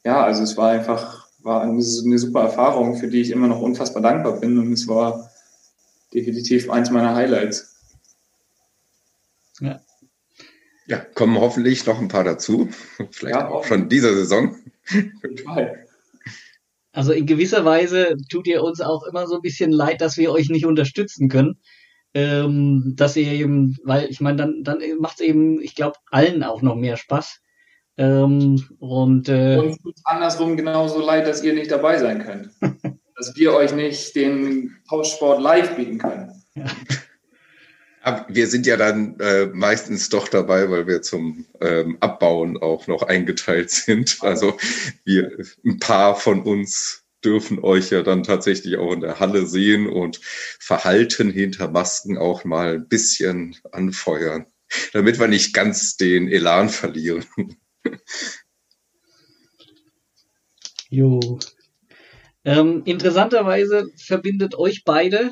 [SPEAKER 4] ja, also es war einfach war eine, eine, super Erfahrung, für die ich immer noch unfassbar dankbar bin und es war definitiv eins meiner Highlights.
[SPEAKER 1] Ja. Ja, kommen hoffentlich noch ein paar dazu. Vielleicht ja, auch schon dieser Saison.
[SPEAKER 2] Also in gewisser Weise tut ihr uns auch immer so ein bisschen leid, dass wir euch nicht unterstützen können. Ähm, dass ihr eben, weil ich meine, dann, dann macht es eben, ich glaube, allen auch noch mehr Spaß. Ähm, und äh,
[SPEAKER 4] uns tut andersrum genauso leid, dass ihr nicht dabei sein könnt. dass wir euch nicht den Tauschsport live bieten können.
[SPEAKER 1] Ja. Aber wir sind ja dann äh, meistens doch dabei, weil wir zum ähm, Abbauen auch noch eingeteilt sind. Also wir, ein paar von uns dürfen euch ja dann tatsächlich auch in der Halle sehen und Verhalten hinter Masken auch mal ein bisschen anfeuern, damit wir nicht ganz den Elan verlieren.
[SPEAKER 2] Jo. Ähm, interessanterweise verbindet euch beide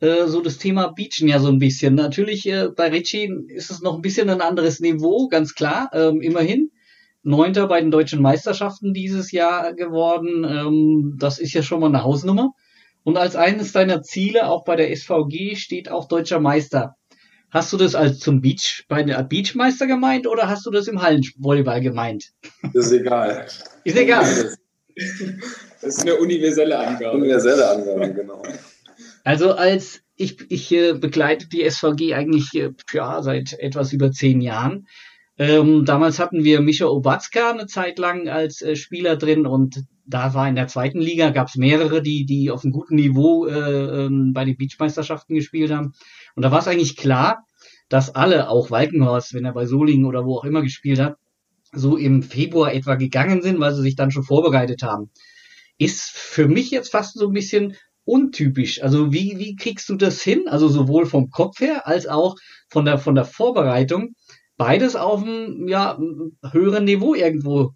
[SPEAKER 2] äh, so das Thema Beachen ja so ein bisschen. Natürlich äh, bei Richie ist es noch ein bisschen ein anderes Niveau, ganz klar, ähm, immerhin. Neunter bei den deutschen Meisterschaften dieses Jahr geworden. Ähm, das ist ja schon mal eine Hausnummer. Und als eines deiner Ziele auch bei der SVG steht auch deutscher Meister. Hast du das als zum Beach, bei der Beachmeister gemeint oder hast du das im Hallenvolleyball gemeint?
[SPEAKER 3] Das ist egal.
[SPEAKER 2] Ist egal.
[SPEAKER 4] Das ist eine universelle Angabe.
[SPEAKER 3] Universelle Angabe, genau.
[SPEAKER 2] Also als ich, ich äh, begleite die SVG eigentlich äh, ja, seit etwas über zehn Jahren. Ähm, damals hatten wir Micha Obatzka eine Zeit lang als äh, Spieler drin und da war in der zweiten Liga, gab es mehrere, die, die auf einem guten Niveau äh, ähm, bei den Beachmeisterschaften gespielt haben. Und da war es eigentlich klar, dass alle, auch Walkenhorst, wenn er bei Solingen oder wo auch immer gespielt hat, so im Februar etwa gegangen sind, weil sie sich dann schon vorbereitet haben. Ist für mich jetzt fast so ein bisschen untypisch. Also wie, wie kriegst du das hin? Also sowohl vom Kopf her als auch von der, von der Vorbereitung beides auf einem ja, höheren Niveau irgendwo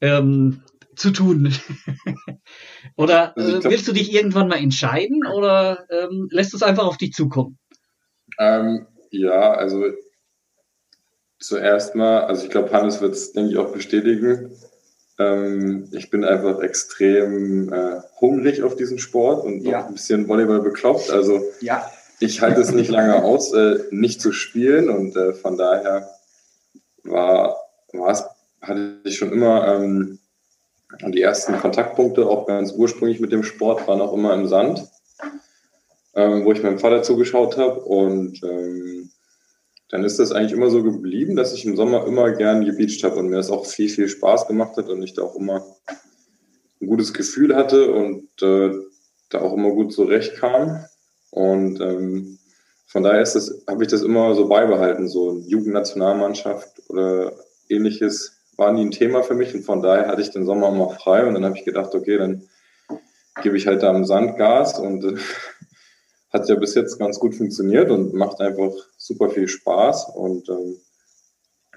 [SPEAKER 2] ähm, zu tun. oder also äh, willst du dich irgendwann mal entscheiden oder ähm, lässt es einfach auf dich zukommen?
[SPEAKER 3] Ähm, ja, also zuerst mal, also ich glaube, Hannes wird es, denke ich, auch bestätigen. Ähm, ich bin einfach extrem äh, hungrig auf diesen Sport und ja. auch ein bisschen Volleyball bekloppt. Also ja ich halte es nicht lange aus, äh, nicht zu spielen und äh, von daher war, es, hatte ich schon immer ähm, die ersten Kontaktpunkte, auch ganz ursprünglich mit dem Sport, waren auch immer im Sand, ähm, wo ich meinem Vater zugeschaut habe und ähm, dann ist das eigentlich immer so geblieben, dass ich im Sommer immer gern gebeacht habe und mir das auch viel, viel Spaß gemacht hat und ich da auch immer ein gutes Gefühl hatte und äh, da auch immer gut zurechtkam. Und ähm, von daher ist das, habe ich das immer so beibehalten. So Jugendnationalmannschaft oder ähnliches war nie ein Thema für mich. Und von daher hatte ich den Sommer immer frei. Und dann habe ich gedacht, okay, dann gebe ich halt da am Sand Gas und äh, hat ja bis jetzt ganz gut funktioniert und macht einfach super viel Spaß. Und ähm,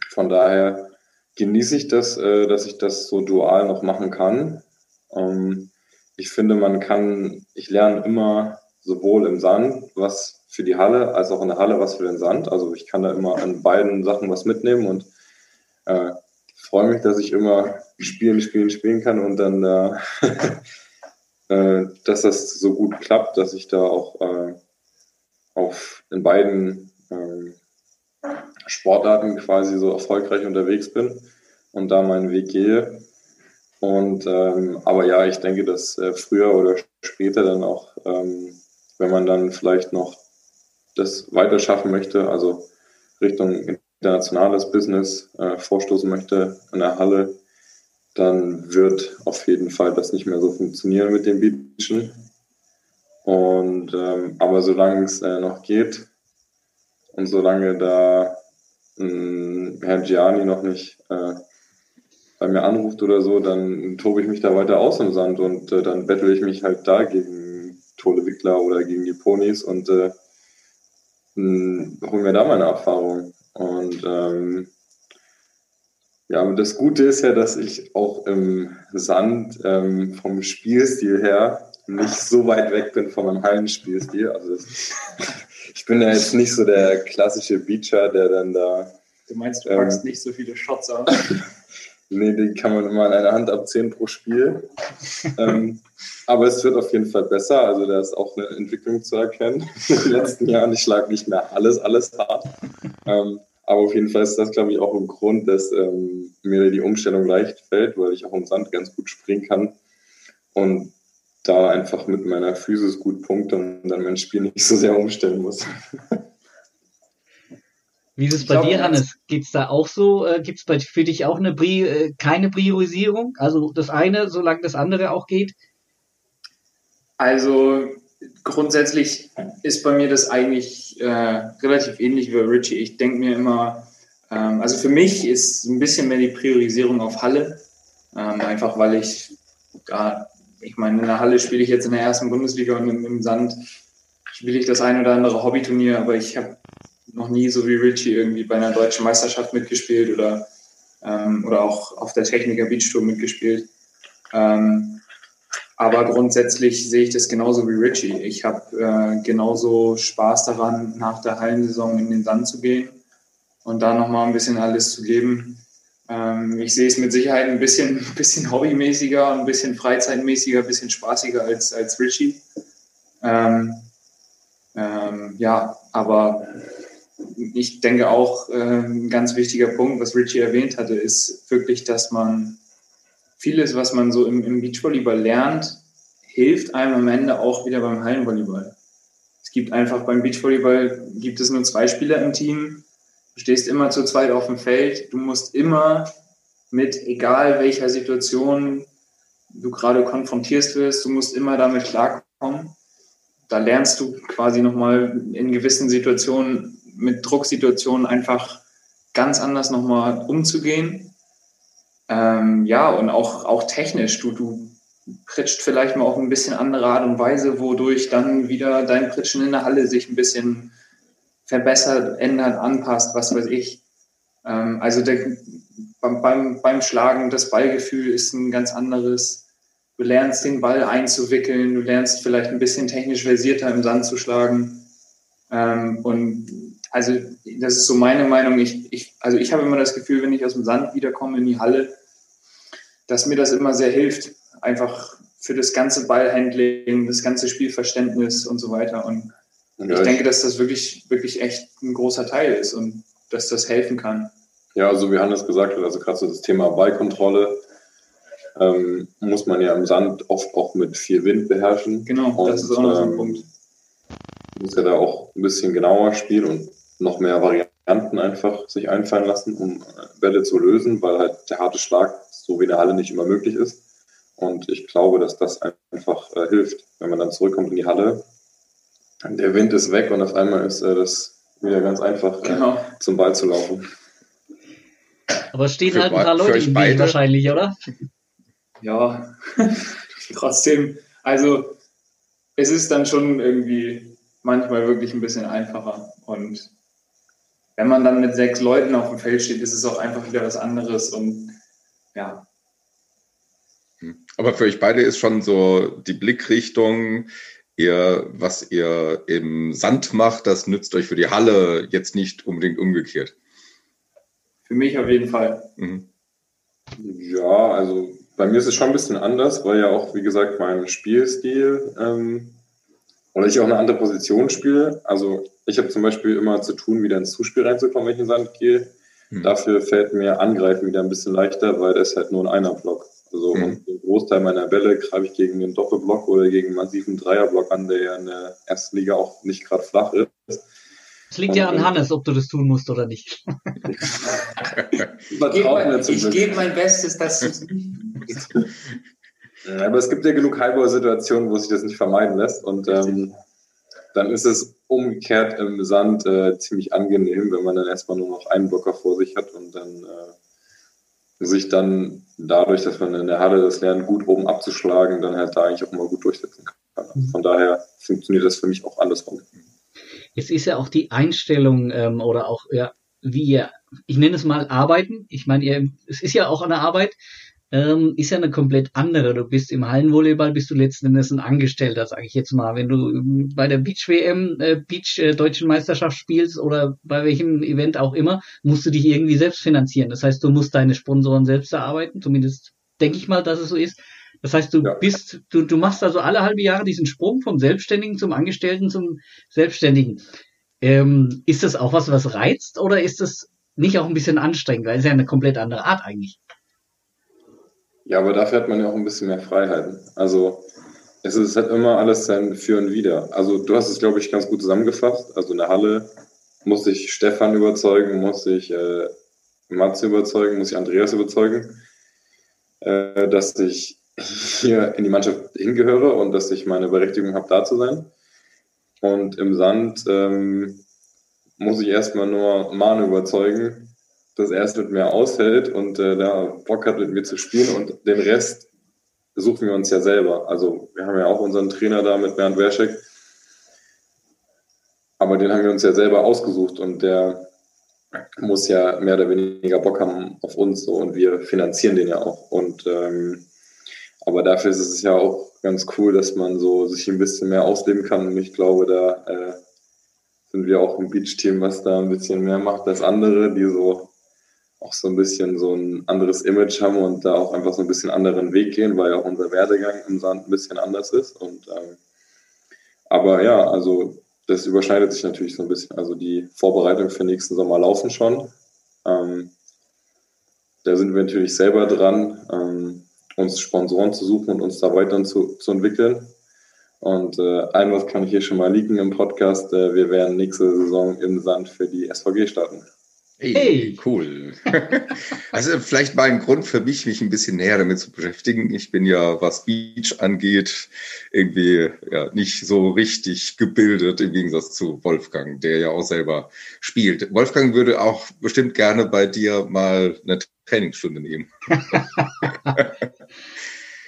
[SPEAKER 3] von daher genieße ich das, äh, dass ich das so dual noch machen kann. Ähm, ich finde, man kann, ich lerne immer sowohl im Sand was für die Halle, als auch in der Halle was für den Sand. Also ich kann da immer an beiden Sachen was mitnehmen und äh, freue mich, dass ich immer spielen, spielen, spielen kann und dann, äh, äh, dass das so gut klappt, dass ich da auch äh, auf in beiden äh, Sportarten quasi so erfolgreich unterwegs bin und da meinen Weg gehe. Und ähm, aber ja, ich denke, dass äh, früher oder später dann auch ähm, wenn man dann vielleicht noch das weiter schaffen möchte, also Richtung internationales Business äh, vorstoßen möchte in der Halle, dann wird auf jeden Fall das nicht mehr so funktionieren mit dem Beachen. Und ähm, aber solange es äh, noch geht und solange da äh, Herr Gianni noch nicht äh, bei mir anruft oder so, dann tobe ich mich da weiter aus im Sand und äh, dann bettel ich mich halt da gegen Tole Wickler oder gegen die Ponys und äh, hm, holen wir da mal eine Erfahrung. Und ähm, ja, das Gute ist ja, dass ich auch im Sand ähm, vom Spielstil her nicht so weit weg bin von meinem Hallenspielstil. Also das, ich bin ja jetzt nicht so der klassische Beacher, der dann da.
[SPEAKER 4] Du meinst, du packst ähm, nicht so viele Shots an?
[SPEAKER 3] nee, die kann man immer an einer Hand abzählen pro Spiel. ähm, aber es wird auf jeden Fall besser. Also da ist auch eine Entwicklung zu erkennen in den letzten Jahren. Ich schlage nicht mehr alles, alles hart. Ähm, aber auf jeden Fall ist das, glaube ich, auch ein Grund, dass ähm, mir die Umstellung leicht fällt, weil ich auch im Sand ganz gut springen kann und da einfach mit meiner Physis gut punkte und dann mein Spiel nicht so sehr umstellen muss.
[SPEAKER 2] Wie ist es bei dir, Hannes? Geht es da auch so? Äh, Gibt es für dich auch eine Pri äh, keine Priorisierung? Also das eine, solange das andere auch geht?
[SPEAKER 4] Also grundsätzlich ist bei mir das eigentlich äh, relativ ähnlich wie Richie. Ich denke mir immer, ähm, also für mich ist ein bisschen mehr die Priorisierung auf Halle, ähm, einfach weil ich, ja, ich meine, in der Halle spiele ich jetzt in der ersten Bundesliga und im, im Sand spiele ich das ein oder andere Hobbyturnier, aber ich habe noch nie so wie Richie irgendwie bei einer deutschen Meisterschaft mitgespielt oder, ähm, oder auch auf der Techniker Beach Tour mitgespielt. Ähm, aber grundsätzlich sehe ich das genauso wie Richie. Ich habe äh, genauso Spaß daran, nach der Hallensaison in den Sand zu gehen und da nochmal ein bisschen alles zu geben. Ähm, ich sehe es mit Sicherheit ein bisschen, bisschen hobbymäßiger, ein bisschen freizeitmäßiger, ein bisschen spaßiger als, als Richie. Ähm, ähm, ja, aber ich denke auch, äh, ein ganz wichtiger Punkt, was Richie erwähnt hatte, ist wirklich, dass man vieles, was man so im, im Beachvolleyball lernt, hilft einem am Ende auch wieder beim Hallenvolleyball. Es gibt einfach beim Beachvolleyball gibt es nur zwei Spieler im Team. Du stehst immer zu zweit auf dem Feld. Du musst immer mit egal welcher Situation du gerade konfrontiert wirst, du musst immer damit klarkommen. Da lernst du quasi nochmal in gewissen Situationen mit Drucksituationen einfach ganz anders nochmal umzugehen. Ähm, ja, und auch, auch technisch. Du, du pritscht vielleicht mal auf ein bisschen andere Art und Weise, wodurch dann wieder dein Pritschen in der Halle sich ein bisschen verbessert, ändert, anpasst, was weiß ich. Ähm, also der, beim, beim, beim Schlagen, das Ballgefühl ist ein ganz anderes. Du lernst den Ball einzuwickeln, du lernst vielleicht ein bisschen technisch versierter im Sand zu schlagen. Ähm, und also das ist so meine Meinung. Ich, ich, also ich habe immer das Gefühl, wenn ich aus dem Sand wiederkomme in die Halle, dass mir das immer sehr hilft. Einfach für das ganze Ballhandling, das ganze Spielverständnis und so weiter. Und ja, ich denke, dass das wirklich, wirklich echt ein großer Teil ist und dass das helfen kann.
[SPEAKER 3] Ja, also wie Hannes gesagt hat, also gerade so das Thema Ballkontrolle ähm, muss man ja im Sand oft auch mit viel Wind beherrschen.
[SPEAKER 4] Genau, und, das ist auch noch so ein ähm, Punkt.
[SPEAKER 3] Muss ja da auch ein bisschen genauer spielen und noch mehr Varianten einfach sich einfallen lassen, um Bälle zu lösen, weil halt der harte Schlag so wie in der Halle nicht immer möglich ist. Und ich glaube, dass das einfach äh, hilft, wenn man dann zurückkommt in die Halle. Der Wind ist weg und auf einmal ist äh, das wieder ganz einfach äh, genau. zum Ball zu laufen.
[SPEAKER 2] Aber es stehen für halt ein paar Leute im Weg wahrscheinlich, oder?
[SPEAKER 4] Ja, trotzdem. Also es ist dann schon irgendwie manchmal wirklich ein bisschen einfacher. Und wenn man dann mit sechs Leuten auf dem Feld steht, ist es auch einfach wieder was anderes und ja.
[SPEAKER 1] Hm. Aber für euch beide ist schon so die Blickrichtung, ihr, was ihr im Sand macht, das nützt euch für die Halle jetzt nicht unbedingt umgekehrt.
[SPEAKER 4] Für mich auf jeden Fall.
[SPEAKER 3] Mhm. Ja, also bei mir ist es schon ein bisschen anders, weil ja auch, wie gesagt, mein Spielstil ähm, oder ich auch eine andere Position spiele. Also ich habe zum Beispiel immer zu tun, wieder ins Zuspiel reinzukommen, wenn ich in den Sand gehe. Mhm. Dafür fällt mir Angreifen wieder ein bisschen leichter, weil das halt nur ein Einer-Block. Also mhm. und den Großteil meiner Bälle greife ich gegen einen Doppelblock oder gegen einen massiven Dreierblock an, der ja in der ersten Liga auch nicht gerade flach ist.
[SPEAKER 2] Es liegt und, ja an Hannes, ob du das tun musst oder nicht.
[SPEAKER 4] ich gebe geb mein Bestes, dass du es nicht
[SPEAKER 3] aber es gibt ja genug Highball-Situationen, wo sich das nicht vermeiden lässt. Und ähm, dann ist es umgekehrt im Sand äh, ziemlich angenehm, wenn man dann erstmal nur noch einen Blocker vor sich hat und dann äh, sich dann dadurch, dass man in der Halle das lernt, gut oben abzuschlagen, dann halt da eigentlich auch mal gut durchsetzen kann. Mhm. Von daher funktioniert das für mich auch alles rum.
[SPEAKER 2] Jetzt ist ja auch die Einstellung ähm, oder auch, ja, wie ihr, ich nenne es mal Arbeiten. Ich meine, ihr, es ist ja auch eine Arbeit ähm, ist ja eine komplett andere. Du bist im Hallenvolleyball, bist du letzten Endes ein Angestellter, sage ich jetzt mal. Wenn du ähm, bei der Beach WM, äh, Beach äh, Deutschen Meisterschaft spielst oder bei welchem Event auch immer, musst du dich irgendwie selbst finanzieren. Das heißt, du musst deine Sponsoren selbst erarbeiten. Zumindest denke ich mal, dass es so ist. Das heißt, du ja. bist, du, du machst also alle halbe Jahre diesen Sprung vom Selbstständigen zum Angestellten zum Selbstständigen. Ähm, ist das auch was, was reizt oder ist das nicht auch ein bisschen anstrengend? Weil es ja eine komplett andere Art eigentlich.
[SPEAKER 3] Ja, aber dafür hat man ja auch ein bisschen mehr Freiheiten. Also es ist halt immer alles sein Für und Wider. Also du hast es, glaube ich, ganz gut zusammengefasst. Also in der Halle muss ich Stefan überzeugen, muss ich äh, Matze überzeugen, muss ich Andreas überzeugen, äh, dass ich hier in die Mannschaft hingehöre und dass ich meine Berechtigung habe, da zu sein. Und im Sand ähm, muss ich erstmal nur Manu überzeugen, dass er es mit mir aushält und äh, da Bock hat, mit mir zu spielen und den Rest suchen wir uns ja selber. Also wir haben ja auch unseren Trainer da mit Bernd Werschek, aber den haben wir uns ja selber ausgesucht und der muss ja mehr oder weniger Bock haben auf uns so und wir finanzieren den ja auch. Und ähm, aber dafür ist es ja auch ganz cool, dass man so sich ein bisschen mehr ausleben kann. Und ich glaube, da äh, sind wir auch ein Beach-Team, was da ein bisschen mehr macht als andere, die so auch so ein bisschen so ein anderes Image haben und da auch einfach so ein bisschen anderen Weg gehen, weil auch unser Werdegang im Sand ein bisschen anders ist. Und ähm, aber ja, also das überschneidet sich natürlich so ein bisschen. Also die Vorbereitungen für nächsten Sommer laufen schon. Ähm, da sind wir natürlich selber dran, ähm, uns Sponsoren zu suchen und uns da weiter zu, zu entwickeln. Und äh, ein was kann ich hier schon mal liegen im Podcast. Äh, wir werden nächste Saison im Sand für die SVG starten.
[SPEAKER 1] Hey, hey, cool. also vielleicht mal ein Grund für mich, mich ein bisschen näher damit zu beschäftigen. Ich bin ja, was Beach angeht, irgendwie ja nicht so richtig gebildet im Gegensatz zu Wolfgang, der ja auch selber spielt. Wolfgang würde auch bestimmt gerne bei dir mal eine Trainingsstunde nehmen.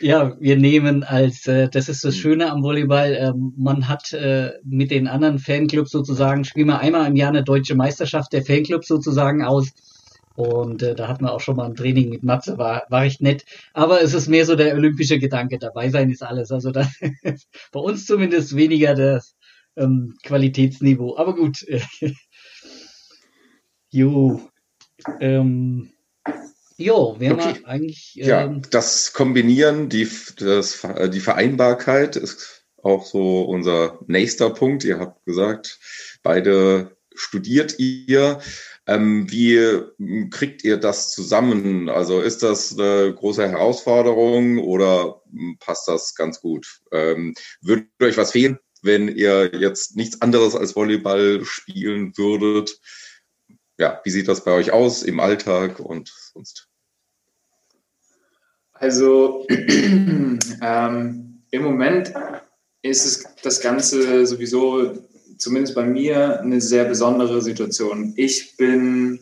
[SPEAKER 2] Ja, wir nehmen als, äh, das ist das hm. Schöne am Volleyball, äh, man hat äh, mit den anderen Fanclubs sozusagen, spielen wir einmal im Jahr eine deutsche Meisterschaft der Fanclubs sozusagen aus. Und äh, da hatten wir auch schon mal ein Training mit Matze, war, war echt nett. Aber es ist mehr so der olympische Gedanke, dabei sein ist alles. Also da bei uns zumindest weniger das ähm, Qualitätsniveau. Aber gut. jo. Ähm,
[SPEAKER 1] Jo, wäre okay. eigentlich. Ähm, ja, das Kombinieren, die, das, die Vereinbarkeit ist auch so unser nächster Punkt. Ihr habt gesagt, beide studiert ihr. Ähm, wie kriegt ihr das zusammen? Also ist das eine große Herausforderung oder passt das ganz gut? Ähm, würde euch was fehlen, wenn ihr jetzt nichts anderes als Volleyball spielen würdet? Ja, wie sieht das bei euch aus im Alltag und sonst?
[SPEAKER 4] Also ähm, im Moment ist es das Ganze sowieso, zumindest bei mir, eine sehr besondere Situation. Ich bin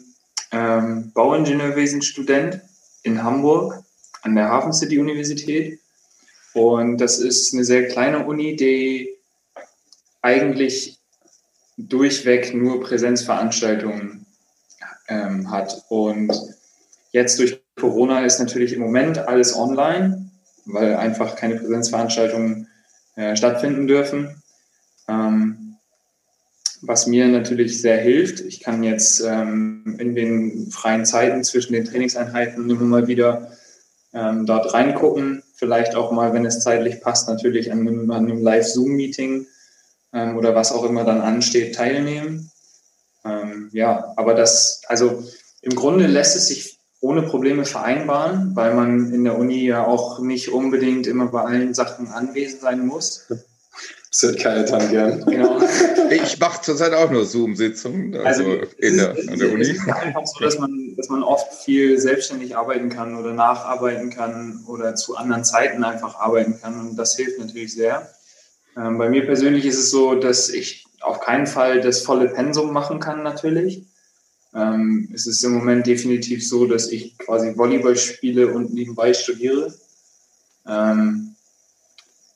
[SPEAKER 4] ähm, Bauingenieurwesen-Student in Hamburg an der Hafen City Universität. Und das ist eine sehr kleine Uni, die eigentlich durchweg nur Präsenzveranstaltungen ähm, hat. Und jetzt durch Corona ist natürlich im Moment alles online, weil einfach keine Präsenzveranstaltungen äh, stattfinden dürfen. Ähm, was mir natürlich sehr hilft. Ich kann jetzt ähm, in den freien Zeiten zwischen den Trainingseinheiten immer mal wieder ähm, dort reingucken. Vielleicht auch mal, wenn es zeitlich passt, natürlich an einem, einem Live-Zoom-Meeting ähm, oder was auch immer dann ansteht, teilnehmen. Ähm, ja, aber das, also im Grunde lässt es sich ohne Probleme vereinbaren, weil man in der Uni ja auch nicht unbedingt immer bei allen Sachen anwesend sein muss.
[SPEAKER 3] Das hört keiner dann gern.
[SPEAKER 1] Genau. Ich mache zurzeit auch nur Zoom-Sitzungen, also, also in der, an der Uni. Es ist
[SPEAKER 4] einfach so, dass man, dass man oft viel selbstständig arbeiten kann oder nacharbeiten kann oder zu anderen Zeiten einfach arbeiten kann und das hilft natürlich sehr. Ähm, bei mir persönlich ist es so, dass ich auf keinen Fall das volle Pensum machen kann natürlich. Ähm, es ist im Moment definitiv so, dass ich quasi Volleyball spiele und nebenbei studiere. Ähm,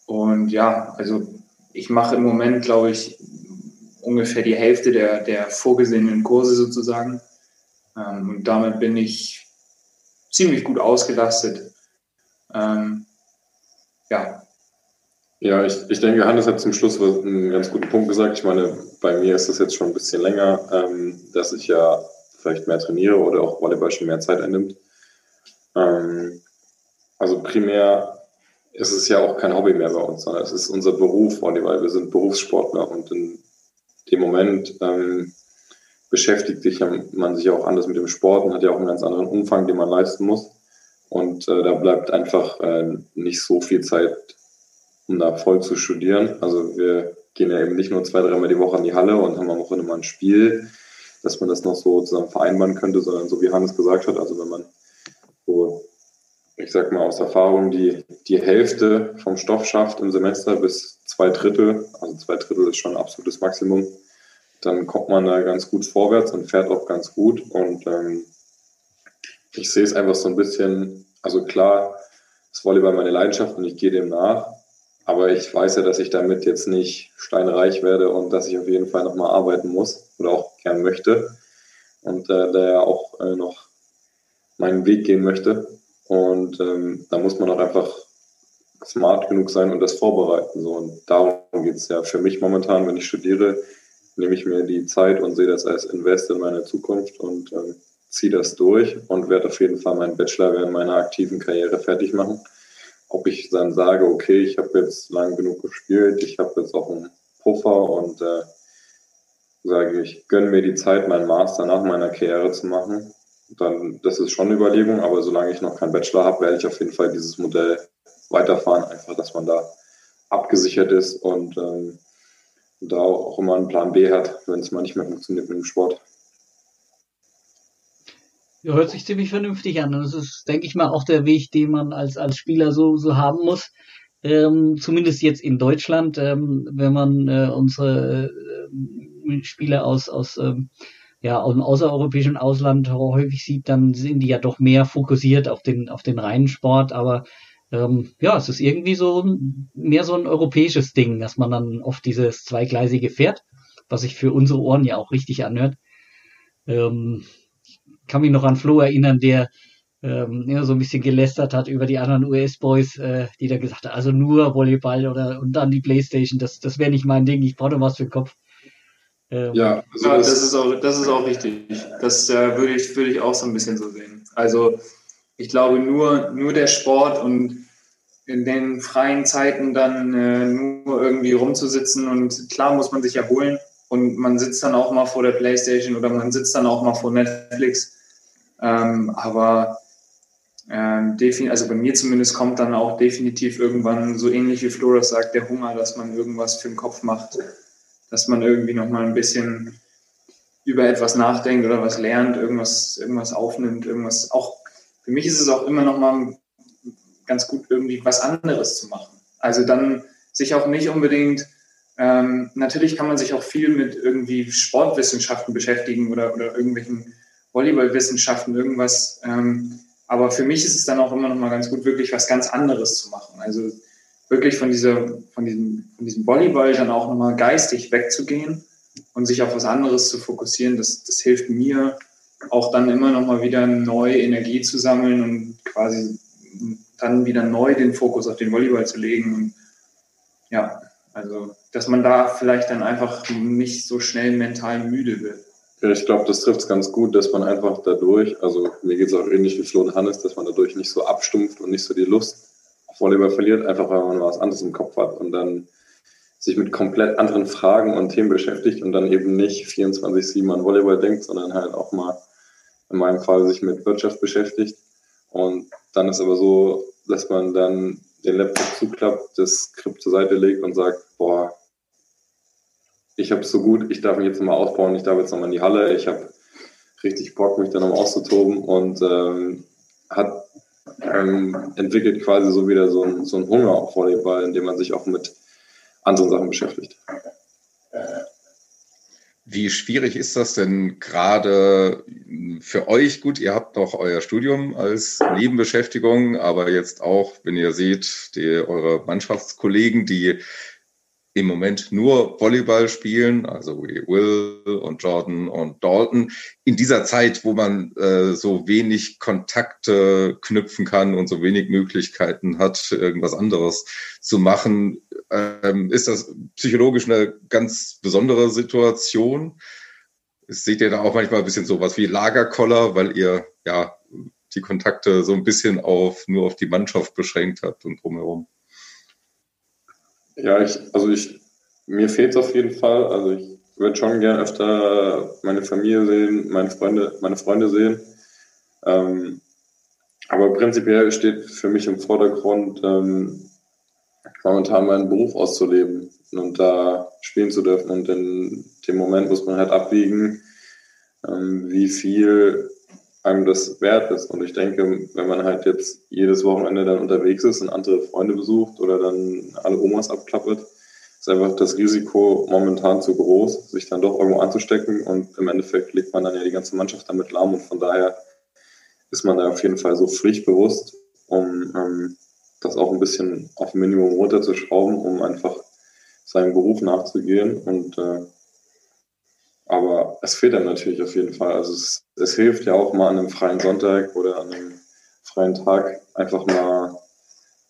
[SPEAKER 4] und ja, also ich mache im Moment, glaube ich, ungefähr die Hälfte der, der vorgesehenen Kurse sozusagen. Ähm, und damit bin ich ziemlich gut ausgelastet. Ähm,
[SPEAKER 3] ja. Ja, ich, ich denke, Hannes hat zum Schluss einen ganz guten Punkt gesagt. Ich meine, bei mir ist das jetzt schon ein bisschen länger, ähm, dass ich ja vielleicht mehr trainiere oder auch Volleyball schon mehr Zeit einnimmt. Ähm, also primär ist es ja auch kein Hobby mehr bei uns, sondern es ist unser Beruf Volleyball. Wir sind Berufssportler und in dem Moment ähm, beschäftigt sich man sich auch anders mit dem Sport und hat ja auch einen ganz anderen Umfang, den man leisten muss. Und äh, da bleibt einfach äh, nicht so viel Zeit, um da voll zu studieren. Also wir gehen ja eben nicht nur zwei, dreimal die Woche in die Halle und haben am Wochenende mal ein Spiel, dass man das noch so zusammen vereinbaren könnte, sondern so wie Hannes gesagt hat, also wenn man so ich sag mal aus Erfahrung, die, die Hälfte vom Stoff schafft im Semester bis zwei Drittel, also zwei Drittel ist schon ein absolutes Maximum, dann kommt man da ganz gut vorwärts und fährt auch ganz gut. Und ähm, ich sehe es einfach so ein bisschen, also klar, ist Volleyball meine Leidenschaft und ich gehe dem nach. Aber ich weiß ja, dass ich damit jetzt nicht steinreich werde und dass ich auf jeden Fall nochmal arbeiten muss oder auch gern möchte. Und äh, da ja auch äh, noch meinen Weg gehen möchte. Und ähm, da muss man auch einfach smart genug sein und das vorbereiten. So. Und darum geht es ja für mich momentan, wenn ich studiere, nehme ich mir die Zeit und sehe das als Invest in meine Zukunft und ähm, ziehe das durch und werde auf jeden Fall meinen Bachelor während meiner aktiven Karriere fertig machen. Ob ich dann sage, okay, ich habe jetzt lang genug gespielt, ich habe jetzt auch einen Puffer und äh, sage ich, gönne mir die Zeit, meinen Master nach meiner Karriere zu machen, dann das ist schon eine Überlegung, aber solange ich noch keinen Bachelor habe, werde ich auf jeden Fall dieses Modell weiterfahren, einfach, dass man da abgesichert ist und ähm, da auch immer einen Plan B hat, wenn es mal nicht mehr funktioniert mit dem Sport.
[SPEAKER 2] Hört sich ziemlich vernünftig an. Das ist, denke ich mal, auch der Weg, den man als, als Spieler so, so haben muss. Ähm, zumindest jetzt in Deutschland, ähm, wenn man äh, unsere äh, Spieler aus, aus ähm, ja, aus dem außereuropäischen Ausland häufig sieht, dann sind die ja doch mehr fokussiert auf den, auf den reinen Sport. Aber ähm, ja, es ist irgendwie so mehr so ein europäisches Ding, dass man dann oft dieses zweigleisige fährt, was sich für unsere Ohren ja auch richtig anhört. Ähm, kann mich noch an Flo erinnern, der ähm, ja, so ein bisschen gelästert hat über die anderen US-Boys, äh, die da gesagt haben, also nur Volleyball oder und dann die Playstation, das, das wäre nicht mein Ding, ich brauche was für den Kopf.
[SPEAKER 4] Ähm, ja, also ja das, das, ist auch, das ist auch richtig. Das äh, würde ich, würde ich auch so ein bisschen so sehen. Also ich glaube, nur, nur der Sport und in den freien Zeiten dann äh, nur irgendwie rumzusitzen und klar muss man sich erholen und man sitzt dann auch mal vor der Playstation oder man sitzt dann auch mal vor Netflix. Ähm, aber ähm, also bei mir zumindest kommt dann auch definitiv irgendwann so ähnlich wie Flora sagt, der Hunger, dass man irgendwas für den Kopf macht dass man irgendwie nochmal ein bisschen über etwas nachdenkt oder was lernt, irgendwas, irgendwas aufnimmt, irgendwas. Auch für mich ist es auch immer nochmal ganz gut, irgendwie was anderes zu machen. Also dann sich auch nicht unbedingt, ähm, natürlich kann man sich auch viel mit irgendwie Sportwissenschaften beschäftigen oder, oder irgendwelchen Volleyballwissenschaften, irgendwas. Ähm, aber für mich ist es dann auch immer nochmal ganz gut, wirklich was ganz anderes zu machen. Also wirklich von, dieser, von, diesem, von diesem Volleyball dann auch nochmal geistig wegzugehen und sich auf was anderes zu fokussieren, das, das hilft mir auch dann immer nochmal wieder neue Energie zu sammeln und quasi dann wieder neu den Fokus auf den Volleyball zu legen. Und ja, also, dass man da vielleicht dann einfach nicht so schnell mental müde wird.
[SPEAKER 3] Ich glaube, das trifft es ganz gut, dass man einfach dadurch, also mir geht es auch ähnlich wie Flo und Hannes, dass man dadurch nicht so abstumpft und nicht so die Lust Volleyball verliert, einfach weil man was anderes im Kopf hat und dann sich mit komplett anderen Fragen und Themen beschäftigt und dann eben nicht 24-7 an Volleyball denkt, sondern halt auch mal in meinem Fall sich mit Wirtschaft beschäftigt. Und dann ist aber so, dass man dann den Laptop zuklappt, das Skript zur Seite legt und sagt, boah, ich habe es so gut, ich darf mich jetzt nochmal ausbauen, ich darf jetzt nochmal in die Halle, ich habe richtig Bock, mich dann nochmal auszutoben und ähm, hat ähm, entwickelt quasi so wieder so ein, so ein Hunger auf Volleyball, indem man sich auch mit anderen Sachen beschäftigt.
[SPEAKER 1] Wie schwierig ist das denn gerade für euch? Gut, ihr habt noch euer Studium als Nebenbeschäftigung, aber jetzt auch, wenn ihr seht, die, eure Mannschaftskollegen, die im Moment nur Volleyball spielen, also wie Will und Jordan und Dalton, in dieser Zeit, wo man äh, so wenig Kontakte knüpfen kann und so wenig Möglichkeiten hat, irgendwas anderes zu machen, ähm, ist das psychologisch eine ganz besondere Situation. Seht ihr da auch manchmal ein bisschen sowas wie Lagerkoller, weil ihr ja die Kontakte so ein bisschen auf nur auf die Mannschaft beschränkt habt und drumherum?
[SPEAKER 3] Ja, ich, also ich, mir fehlt es auf jeden Fall. Also ich würde schon gerne öfter meine Familie sehen, meine Freunde, meine Freunde sehen. Ähm, aber prinzipiell steht für mich im Vordergrund, ähm, momentan meinen Beruf auszuleben und da spielen zu dürfen. Und in dem Moment muss man halt abwiegen, ähm, wie viel einem das wert ist. Und ich denke, wenn man halt jetzt jedes Wochenende dann unterwegs ist und andere Freunde besucht oder dann alle Omas abklappert, ist einfach das Risiko momentan zu groß, sich dann doch irgendwo anzustecken. Und im Endeffekt legt man dann ja die ganze Mannschaft damit lahm. Und von daher ist man da auf jeden Fall so pflichtbewusst, um ähm, das auch ein bisschen auf Minimum runterzuschrauben, um einfach seinem Beruf nachzugehen. Und äh, aber es fehlt einem natürlich auf jeden Fall. Also es, es hilft ja auch mal an einem freien Sonntag oder an einem freien Tag einfach mal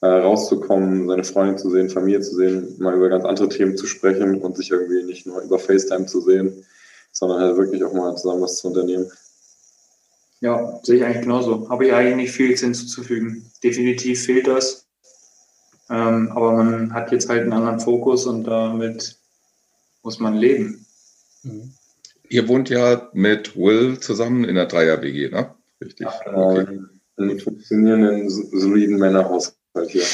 [SPEAKER 3] äh, rauszukommen, seine Freunde zu sehen, Familie zu sehen, mal über ganz andere Themen zu sprechen und sich irgendwie nicht nur über FaceTime zu sehen, sondern halt wirklich auch mal zusammen was zu unternehmen.
[SPEAKER 4] Ja, sehe ich eigentlich genauso. Habe ich eigentlich nicht viel hinzuzufügen. Definitiv fehlt das. Ähm, aber man hat jetzt halt einen anderen Fokus und damit muss man leben.
[SPEAKER 1] Mhm. Ihr wohnt ja mit Will zusammen in der Dreier-WG, ne?
[SPEAKER 3] Richtig. Ja. Okay. Einen funktionierenden, soliden Männerhaushalt hier.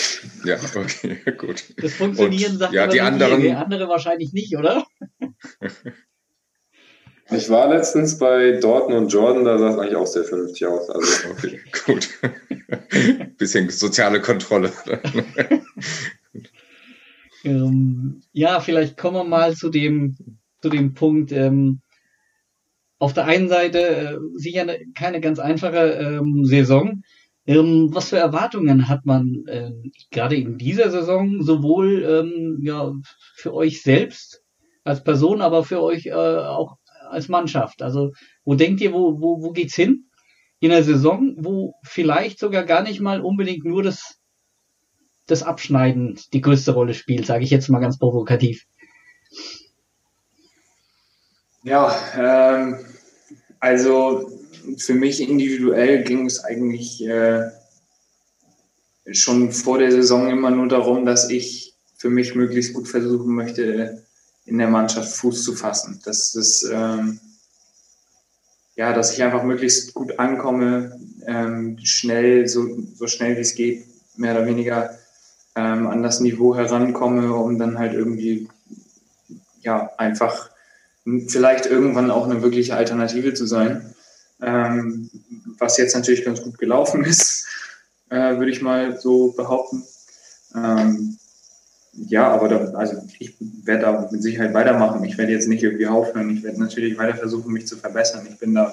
[SPEAKER 1] Ja, okay, gut.
[SPEAKER 2] Das Funktionieren
[SPEAKER 1] Und,
[SPEAKER 2] sagt
[SPEAKER 1] ja, die anderen,
[SPEAKER 2] die andere wahrscheinlich nicht, oder?
[SPEAKER 3] Ich war letztens bei Dorton und Jordan, da sah es eigentlich auch sehr vernünftig aus. Also.
[SPEAKER 1] Okay, gut. Bisschen soziale Kontrolle.
[SPEAKER 2] ähm, ja, vielleicht kommen wir mal zu dem, zu dem Punkt. Ähm, auf der einen Seite äh, sicher eine, keine ganz einfache ähm, Saison. Ähm, was für Erwartungen hat man äh, gerade in dieser Saison sowohl ähm, ja, für euch selbst als Person, aber für euch äh, auch als Mannschaft? Also wo denkt ihr, wo, wo, wo geht's hin? In einer Saison, wo vielleicht sogar gar nicht mal unbedingt nur das, das Abschneiden die größte Rolle spielt, sage ich jetzt mal ganz provokativ.
[SPEAKER 4] Ja, ähm, also für mich individuell ging es eigentlich äh, schon vor der Saison immer nur darum, dass ich für mich möglichst gut versuchen möchte, in der Mannschaft Fuß zu fassen. Das ist, ähm, ja, dass ich einfach möglichst gut ankomme, ähm, schnell, so, so schnell wie es geht, mehr oder weniger ähm, an das Niveau herankomme, um dann halt irgendwie, ja, einfach vielleicht irgendwann auch eine wirkliche Alternative zu sein. Ähm, was jetzt natürlich ganz gut gelaufen ist, äh, würde ich mal so behaupten. Ähm, ja, aber da, also ich werde da mit Sicherheit weitermachen. Ich werde jetzt nicht irgendwie aufhören. Ich werde natürlich weiter versuchen, mich zu verbessern. Ich bin da,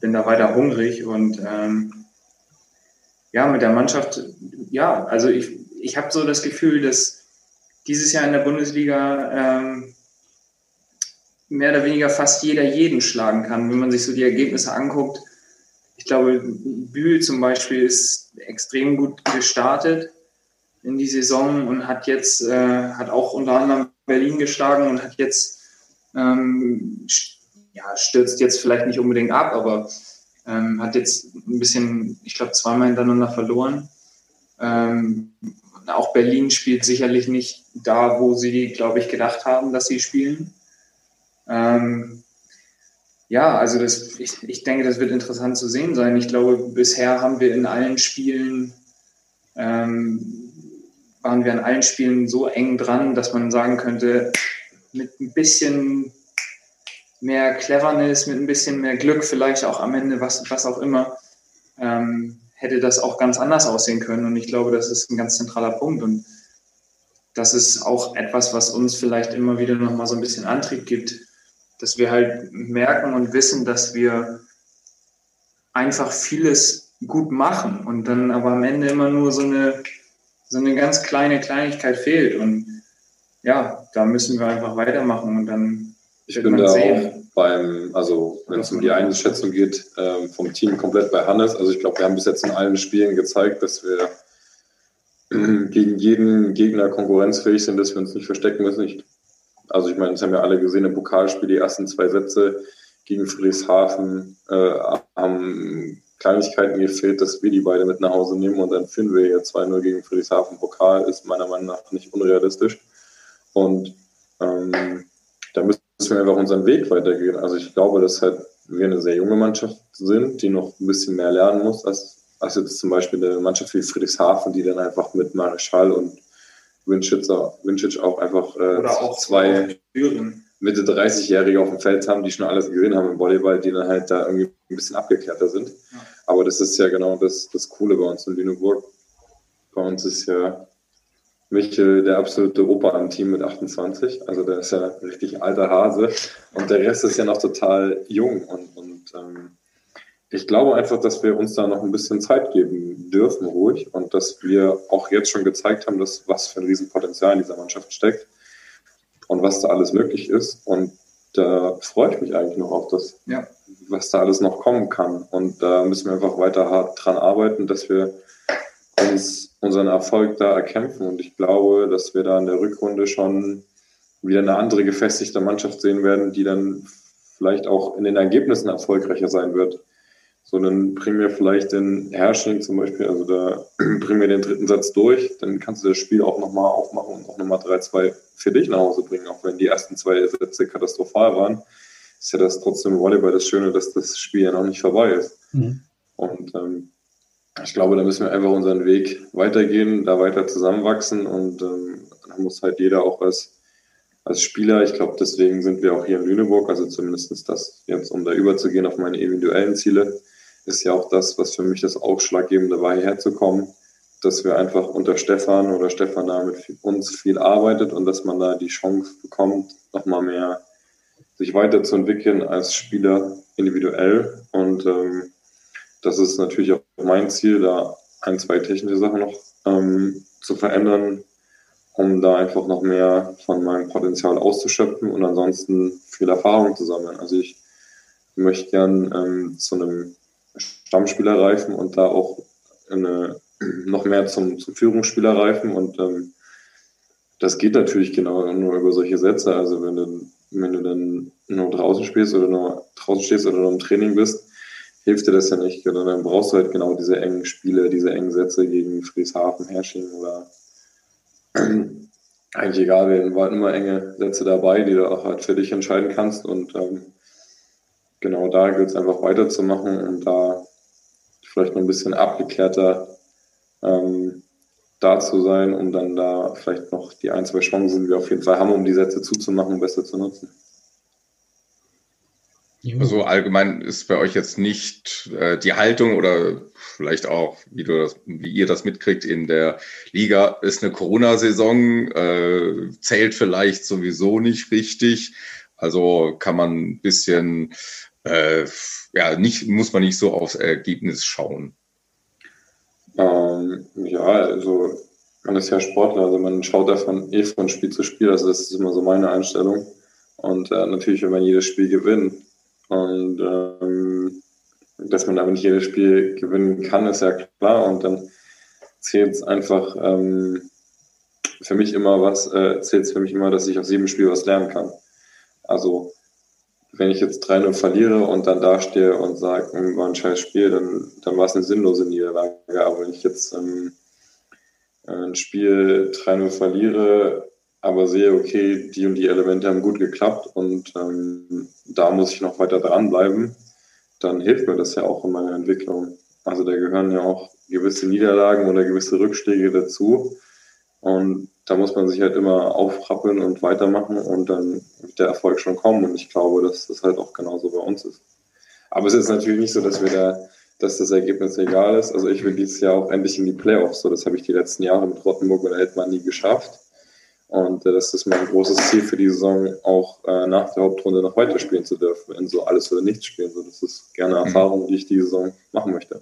[SPEAKER 4] bin da weiter hungrig und ähm, ja, mit der Mannschaft, ja, also ich, ich habe so das Gefühl, dass dieses Jahr in der Bundesliga ähm, mehr oder weniger fast jeder jeden schlagen kann, wenn man sich so die Ergebnisse anguckt. Ich glaube, Bühl zum Beispiel ist extrem gut gestartet in die Saison und hat jetzt, äh, hat auch unter anderem Berlin geschlagen und hat jetzt, ähm, ja, stürzt jetzt vielleicht nicht unbedingt ab, aber ähm, hat jetzt ein bisschen, ich glaube, zweimal hintereinander verloren. Ähm, auch Berlin spielt sicherlich nicht da, wo sie, glaube ich, gedacht haben, dass sie spielen. Ähm, ja, also das, ich, ich denke, das wird interessant zu sehen sein. Ich glaube, bisher haben wir in allen Spielen, ähm, waren wir in allen Spielen so eng dran, dass man sagen könnte, mit ein bisschen mehr Cleverness, mit ein bisschen mehr Glück, vielleicht auch am Ende, was, was auch immer, ähm, hätte das auch ganz anders aussehen können. Und ich glaube, das ist ein ganz zentraler Punkt. Und das ist auch etwas, was uns vielleicht immer wieder nochmal so ein bisschen Antrieb gibt, dass wir halt merken und wissen, dass wir einfach vieles gut machen und dann aber am Ende immer nur so eine, so eine ganz kleine Kleinigkeit fehlt. Und ja, da müssen wir einfach weitermachen und dann
[SPEAKER 3] ich bin da sehen. auch beim, also wenn es um die Einschätzung geht, ähm, vom Team komplett bei Hannes. Also ich glaube, wir haben bis jetzt in allen Spielen gezeigt, dass wir gegen jeden Gegner konkurrenzfähig sind, dass wir uns nicht verstecken müssen. Ich also ich meine, das haben wir alle gesehen im Pokalspiel, die ersten zwei Sätze gegen Friedrichshafen äh, haben Kleinigkeiten gefehlt, dass wir die beide mit nach Hause nehmen und dann finden wir ja 2-0 gegen Friedrichshafen Pokal, ist meiner Meinung nach nicht unrealistisch. Und ähm, da müssen wir einfach unseren Weg weitergehen. Also ich glaube, dass halt wir eine sehr junge Mannschaft sind, die noch ein bisschen mehr lernen muss, als, als jetzt zum Beispiel eine Mannschaft wie Friedrichshafen, die dann einfach mit Marischal und Winchitz auch einfach äh, auch zwei, Mitte 30-Jährige auf dem Feld haben, die schon alles gesehen haben im Volleyball, die dann halt da irgendwie ein bisschen abgekehrter sind. Ja. Aber das ist ja genau das, das Coole bei uns in Lüneburg. Bei uns ist ja Michel der absolute Opa im Team mit 28. Also der ist ja ein richtig alter Hase. Und der Rest ist ja noch total jung. Und, und ähm, ich glaube einfach, dass wir uns da noch ein bisschen Zeit geben dürfen, ruhig. Und dass wir auch jetzt schon gezeigt haben, dass was für ein Riesenpotenzial in dieser Mannschaft steckt und was da alles möglich ist. Und da freue ich mich eigentlich noch auf das, ja. was da alles noch kommen kann. Und da müssen wir einfach weiter hart dran arbeiten, dass wir uns unseren Erfolg da erkämpfen. Und ich glaube, dass wir da in der Rückrunde schon wieder eine andere gefestigte Mannschaft sehen werden, die dann vielleicht auch in den Ergebnissen erfolgreicher sein wird. So, dann bringen wir vielleicht den Herrsching zum Beispiel, also da bringen wir den dritten Satz durch, dann kannst du das Spiel auch nochmal aufmachen und auch nochmal 3-2 für dich nach Hause bringen, auch wenn die ersten zwei Sätze katastrophal waren. Ist ja das trotzdem Volleyball das Schöne, dass das Spiel ja noch nicht vorbei ist. Mhm. Und ähm, ich glaube, da müssen wir einfach unseren Weg weitergehen, da weiter zusammenwachsen und ähm, da muss halt jeder auch als, als Spieler, ich glaube, deswegen sind wir auch hier in Lüneburg, also zumindest das jetzt, um da überzugehen auf meine individuellen Ziele, ist ja auch das, was für mich das Ausschlaggebende war, hierher zu kommen, dass wir einfach unter Stefan oder Stefan da mit uns viel arbeitet und dass man da die Chance bekommt, nochmal mehr sich weiterzuentwickeln als Spieler individuell. Und ähm, das ist natürlich auch mein Ziel, da ein, zwei technische Sachen noch ähm, zu verändern, um da einfach noch mehr von meinem Potenzial auszuschöpfen und ansonsten viel Erfahrung zu sammeln. Also ich möchte gern ähm, zu einem Stammspieler reifen und da auch eine, noch mehr zum, zum Führungsspieler reifen. Und ähm, das geht natürlich genau nur über solche Sätze. Also wenn du, wenn du dann nur draußen spielst oder nur draußen stehst oder nur im Training bist, hilft dir das ja nicht. Oder dann brauchst du halt genau diese engen Spiele, diese engen Sätze gegen Frieshafen, Hersching oder eigentlich egal, wen, waren immer enge Sätze dabei, die du auch halt für dich entscheiden kannst. Und ähm, genau da gilt es einfach weiterzumachen und da vielleicht noch ein bisschen abgeklärter ähm, da zu sein, um dann da vielleicht noch die ein, zwei Chancen, die wir auf jeden Fall haben, um die Sätze zuzumachen, besser zu nutzen.
[SPEAKER 1] Also allgemein ist bei euch jetzt nicht äh, die Haltung oder vielleicht auch, wie, du das, wie ihr das mitkriegt in der Liga, ist eine Corona-Saison, äh, zählt vielleicht sowieso nicht richtig. Also kann man ein bisschen äh, ja, nicht, muss man nicht so aufs Ergebnis schauen.
[SPEAKER 3] Ähm, ja, also man ist ja Sportler, also man schaut davon eh von Spiel zu Spiel, also das ist immer so meine Einstellung. Und äh, natürlich, wenn man jedes Spiel gewinnt und ähm, dass man aber nicht jedes Spiel gewinnen kann, ist ja klar. Und dann zählt es einfach ähm, für mich immer was, äh, zählt für mich immer, dass ich aus jedem Spiel was lernen kann. Also wenn ich jetzt 3-0 verliere und dann dastehe und sage, hm, war ein scheiß Spiel, dann, dann war es eine sinnlose Niederlage. Aber wenn ich jetzt ähm, ein Spiel 3-0 verliere, aber sehe, okay, die und die Elemente haben gut geklappt und ähm, da muss ich noch weiter dranbleiben, dann hilft mir das ja auch in meiner Entwicklung. Also da gehören ja auch gewisse Niederlagen oder gewisse Rückschläge dazu. Und da muss man sich halt immer aufrappeln und weitermachen und dann wird der Erfolg schon kommen. Und ich glaube, dass das halt auch genauso bei uns ist. Aber es ist natürlich nicht so, dass wir da, dass das Ergebnis egal ist. Also ich will dieses Jahr auch endlich in die Playoffs. So, das habe ich die letzten Jahre mit Rottenburg und Eltmann nie geschafft. Und äh, das ist mein großes Ziel für die Saison, auch äh, nach der Hauptrunde noch weiterspielen zu dürfen, in so alles oder nichts spielen. So, das ist gerne eine mhm. Erfahrung, die ich die Saison machen möchte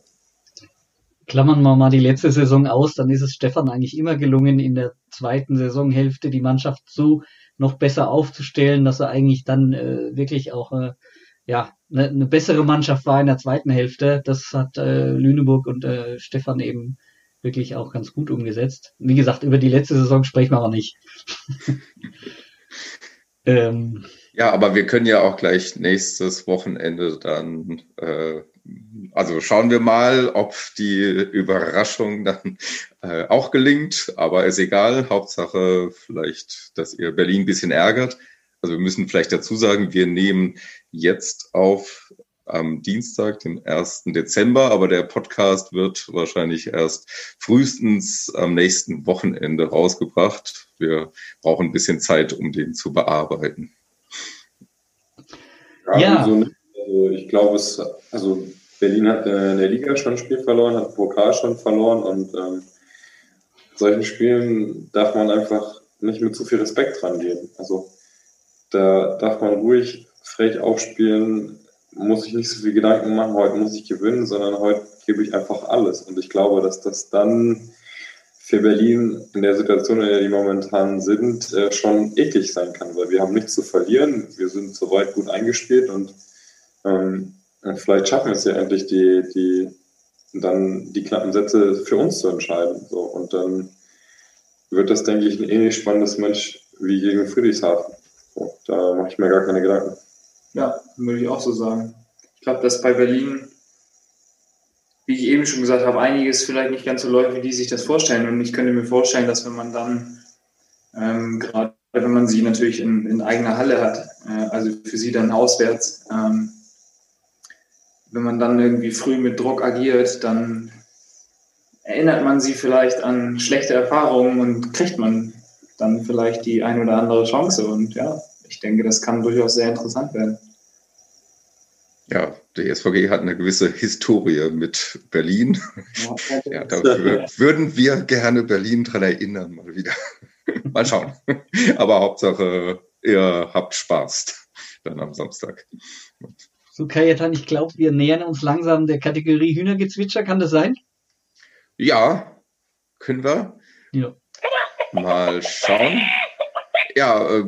[SPEAKER 2] klammern wir mal die letzte Saison aus, dann ist es Stefan eigentlich immer gelungen, in der zweiten Saisonhälfte die Mannschaft so noch besser aufzustellen, dass er eigentlich dann äh, wirklich auch äh, ja eine, eine bessere Mannschaft war in der zweiten Hälfte. Das hat äh, Lüneburg und äh, Stefan eben wirklich auch ganz gut umgesetzt. Wie gesagt, über die letzte Saison sprechen wir aber nicht.
[SPEAKER 1] ähm, ja, aber wir können ja auch gleich nächstes Wochenende dann äh, also schauen wir mal, ob die Überraschung dann äh, auch gelingt. Aber ist egal. Hauptsache vielleicht, dass ihr Berlin ein bisschen ärgert. Also wir müssen vielleicht dazu sagen, wir nehmen jetzt auf am Dienstag, den 1. Dezember, aber der Podcast wird wahrscheinlich erst frühestens am nächsten Wochenende rausgebracht. Wir brauchen ein bisschen Zeit, um den zu bearbeiten.
[SPEAKER 3] Ja, ja. So also ich glaube, es, also Berlin hat in der Liga schon ein Spiel verloren, hat Pokal schon verloren und ähm, solchen Spielen darf man einfach nicht mit zu viel Respekt rangehen. Also da darf man ruhig frech aufspielen, muss ich nicht so viel Gedanken machen, heute muss ich gewinnen, sondern heute gebe ich einfach alles. Und ich glaube, dass das dann für Berlin in der Situation, in der die momentan sind, äh, schon eklig sein kann, weil wir haben nichts zu verlieren, wir sind soweit gut eingespielt und ähm, vielleicht schaffen wir es ja endlich, die, die, dann die knappen Sätze für uns zu entscheiden. So. Und dann wird das, denke ich, ein ähnlich spannendes Match wie gegen Friedrichshafen. So, da mache ich mir gar keine Gedanken.
[SPEAKER 4] Ja, würde ich auch so sagen. Ich glaube, dass bei Berlin, wie ich eben schon gesagt habe, einiges vielleicht nicht ganz so läuft, wie die sich das vorstellen. Und ich könnte mir vorstellen, dass wenn man dann, ähm, gerade wenn man sie natürlich in, in eigener Halle hat, äh, also für sie dann auswärts, ähm, wenn man dann irgendwie früh mit Druck agiert, dann erinnert man sie vielleicht an schlechte Erfahrungen und kriegt man dann vielleicht die ein oder andere Chance. Und ja, ich denke, das kann durchaus sehr interessant werden.
[SPEAKER 1] Ja, der SVG hat eine gewisse Historie mit Berlin. Ja, da würden wir gerne Berlin dran erinnern, mal wieder. mal schauen. Aber Hauptsache, ihr habt Spaß dann am Samstag.
[SPEAKER 2] So, Kajetan, ich glaube, wir nähern uns langsam der Kategorie Hühnergezwitscher. Kann das sein?
[SPEAKER 1] Ja, können wir. Ja. Mal schauen. Ja, äh,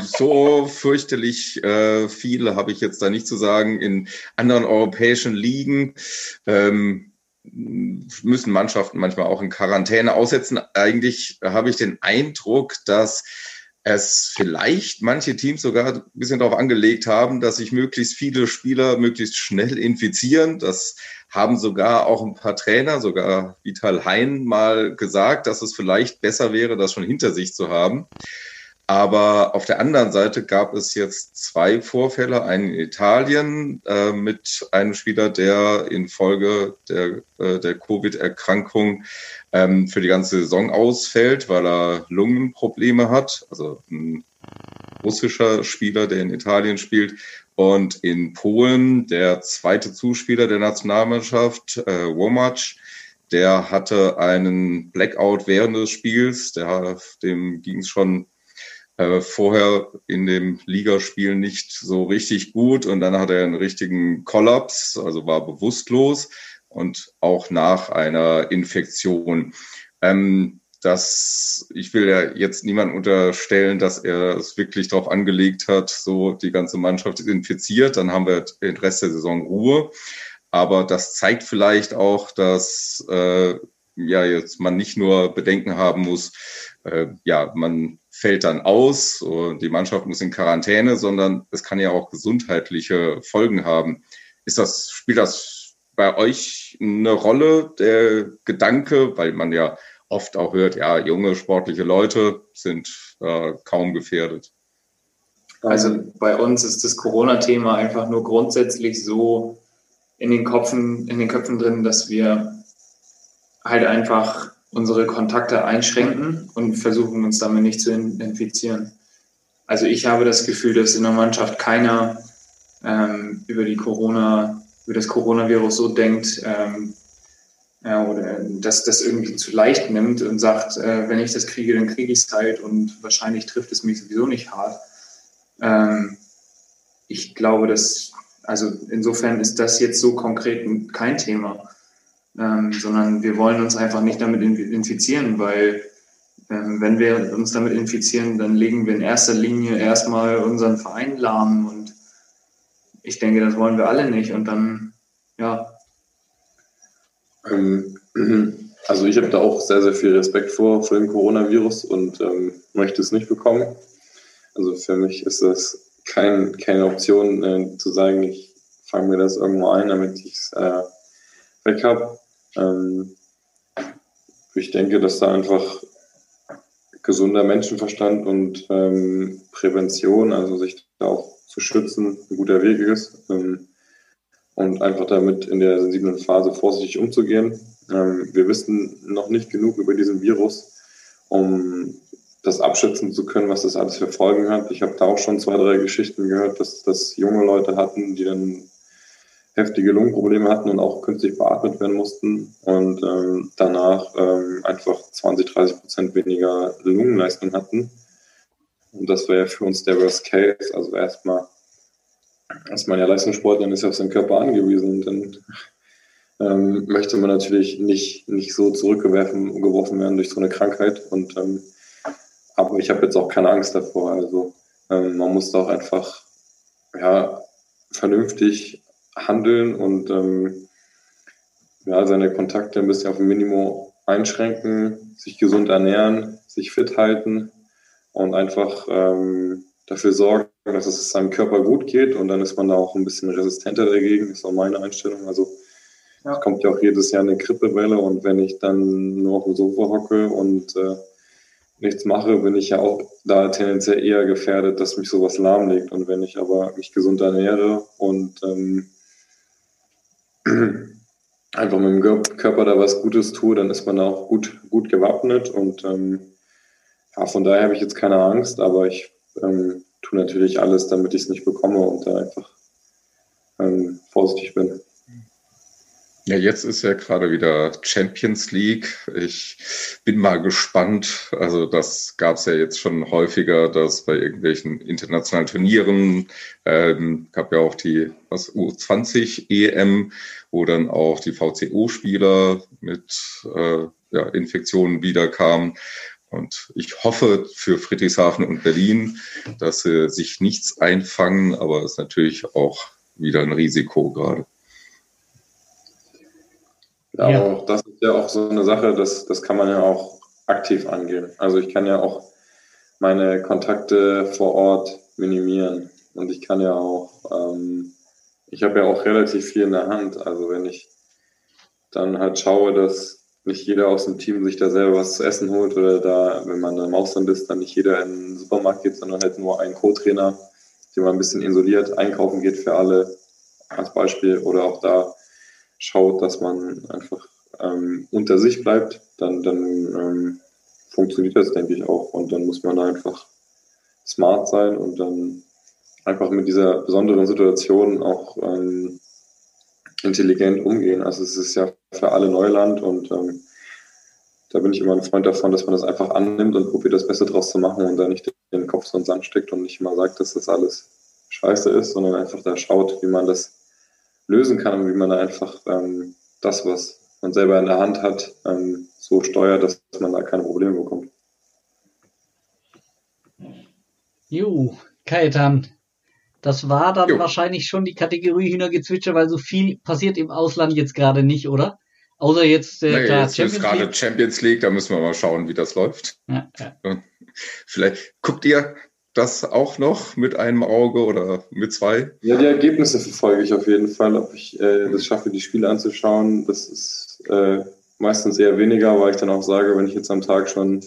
[SPEAKER 1] so fürchterlich äh, viele habe ich jetzt da nicht zu sagen. In anderen europäischen Ligen ähm, müssen Mannschaften manchmal auch in Quarantäne aussetzen. Eigentlich habe ich den Eindruck, dass es vielleicht manche Teams sogar ein bisschen darauf angelegt haben, dass sich möglichst viele Spieler möglichst schnell infizieren. Das haben sogar auch ein paar Trainer, sogar Vital Hein mal gesagt, dass es vielleicht besser wäre, das schon hinter sich zu haben. Aber auf der anderen Seite gab es jetzt zwei Vorfälle, einen in Italien äh, mit einem Spieler, der infolge der, äh, der Covid-Erkrankung ähm, für die ganze Saison ausfällt, weil er Lungenprobleme hat. Also ein russischer Spieler, der in Italien spielt. Und in Polen der zweite Zuspieler der Nationalmannschaft, äh, Womac, der hatte einen Blackout während des Spiels. Der, dem ging es schon äh, vorher in dem Ligaspiel nicht so richtig gut und dann hat er einen richtigen Kollaps, also war bewusstlos und auch nach einer Infektion. Ähm, das, ich will ja jetzt niemand unterstellen, dass er es wirklich darauf angelegt hat, so die ganze Mannschaft ist infiziert, dann haben wir den Rest der Saison Ruhe. Aber das zeigt vielleicht auch, dass äh, ja jetzt man nicht nur Bedenken haben muss, äh, ja, man fällt dann aus und die Mannschaft muss in Quarantäne, sondern es kann ja auch gesundheitliche Folgen haben. Ist das, spielt das bei euch eine Rolle, der Gedanke, weil man ja oft auch hört, ja, junge sportliche Leute sind äh, kaum gefährdet?
[SPEAKER 4] Also bei uns ist das Corona-Thema einfach nur grundsätzlich so in den Köpfen, in den Köpfen drin, dass wir halt einfach unsere Kontakte einschränken und versuchen uns damit nicht zu infizieren. Also ich habe das Gefühl, dass in der Mannschaft keiner ähm, über die Corona, über das Coronavirus so denkt, ähm, ja, oder dass das irgendwie zu leicht nimmt und sagt, äh, wenn ich das kriege, dann kriege ich es halt und wahrscheinlich trifft es mich sowieso nicht hart. Ähm, ich glaube, dass, also insofern ist das jetzt so konkret kein Thema ähm, sondern wir wollen uns einfach nicht damit infizieren, weil ähm, wenn wir uns damit infizieren, dann legen wir in erster Linie erstmal unseren Verein lahm und ich denke, das wollen wir alle nicht und dann, ja.
[SPEAKER 3] Ähm, also ich habe da auch sehr, sehr viel Respekt vor, vor dem Coronavirus und ähm, möchte es nicht bekommen. Also für mich ist das kein, keine Option äh, zu sagen, ich fange mir das irgendwo ein, damit ich es äh, weg habe. Ähm, ich denke, dass da einfach gesunder Menschenverstand und ähm, Prävention, also sich da auch zu schützen, ein guter Weg ist. Ähm, und einfach damit in der sensiblen Phase vorsichtig umzugehen. Ähm, wir wissen noch nicht genug über diesen Virus, um das abschätzen zu können, was das alles für Folgen hat. Ich habe da auch schon zwei, drei Geschichten gehört, dass, dass junge Leute hatten, die dann heftige Lungenprobleme hatten und auch künstlich beatmet werden mussten und ähm, danach ähm, einfach 20, 30 Prozent weniger Lungenleistung hatten. Und das wäre ja für uns der Worst Case. Also erstmal, als man ja Leistungssportler ist ja auf seinen Körper angewiesen und dann ähm, möchte man natürlich nicht, nicht so zurückgeworfen geworfen werden durch so eine Krankheit. Und ähm, aber ich habe jetzt auch keine Angst davor. Also ähm, man muss da auch einfach ja, vernünftig handeln und ähm, ja, seine Kontakte ein bisschen auf ein Minimum einschränken, sich gesund ernähren, sich fit halten und einfach ähm, dafür sorgen, dass es seinem Körper gut geht und dann ist man da auch ein bisschen resistenter dagegen, ist auch meine Einstellung. Also ja. es kommt ja auch jedes Jahr eine Grippewelle und wenn ich dann nur auf dem Sofa hocke und äh, nichts mache, bin ich ja auch da tendenziell eher gefährdet, dass mich sowas lahmlegt. Und wenn ich aber mich gesund ernähre und ähm, einfach mit dem Körper da was Gutes tue, dann ist man da auch gut, gut gewappnet. Und ähm, ja, von daher habe ich jetzt keine Angst, aber ich ähm, tue natürlich alles, damit ich es nicht bekomme und da einfach ähm, vorsichtig bin.
[SPEAKER 1] Ja, jetzt ist ja gerade wieder Champions League. Ich bin mal gespannt. Also das gab es ja jetzt schon häufiger, dass bei irgendwelchen internationalen Turnieren ähm, gab ja auch die was U20 EM, wo dann auch die VCO-Spieler mit äh, ja, Infektionen wiederkamen. Und ich hoffe für Friedrichshafen und Berlin, dass sie sich nichts einfangen, aber es ist natürlich auch wieder ein Risiko gerade.
[SPEAKER 3] Ja, ja. auch das ist ja auch so eine Sache, das, das kann man ja auch aktiv angehen. Also ich kann ja auch meine Kontakte vor Ort minimieren. Und ich kann ja auch, ähm, ich habe ja auch relativ viel in der Hand. Also wenn ich dann halt schaue, dass nicht jeder aus dem Team sich da selber was zu essen holt oder da, wenn man im Ausland ist, dann nicht jeder in den Supermarkt geht, sondern halt nur ein Co-Trainer, der mal ein bisschen isoliert einkaufen geht für alle als Beispiel oder auch da schaut, dass man einfach ähm, unter sich bleibt, dann, dann ähm, funktioniert das, denke ich, auch. Und dann muss man einfach smart sein und dann einfach mit dieser besonderen Situation auch ähm, intelligent umgehen. Also es ist ja für alle Neuland und ähm, da bin ich immer ein Freund davon, dass man das einfach annimmt und probiert, das Beste draus zu machen und da nicht den Kopf so in den Sand steckt und nicht mal sagt, dass das alles scheiße ist, sondern einfach da schaut, wie man das lösen kann und wie man da einfach ähm, das, was man selber in der Hand hat, ähm, so steuert, dass man da keine Probleme bekommt.
[SPEAKER 2] Jo, Kajetan, das war dann jo. wahrscheinlich schon die Kategorie Hühnergezwitscher, weil so viel passiert im Ausland jetzt gerade nicht, oder? Außer jetzt,
[SPEAKER 1] äh, nee, klar, jetzt Champions ist gerade Champions League, da müssen wir mal schauen, wie das läuft. Ja, ja. Vielleicht guckt ihr das auch noch mit einem Auge oder mit zwei?
[SPEAKER 3] Ja, die Ergebnisse verfolge ich auf jeden Fall. Ob ich äh, das schaffe, die Spiele anzuschauen, das ist äh, meistens eher weniger, weil ich dann auch sage, wenn ich jetzt am Tag schon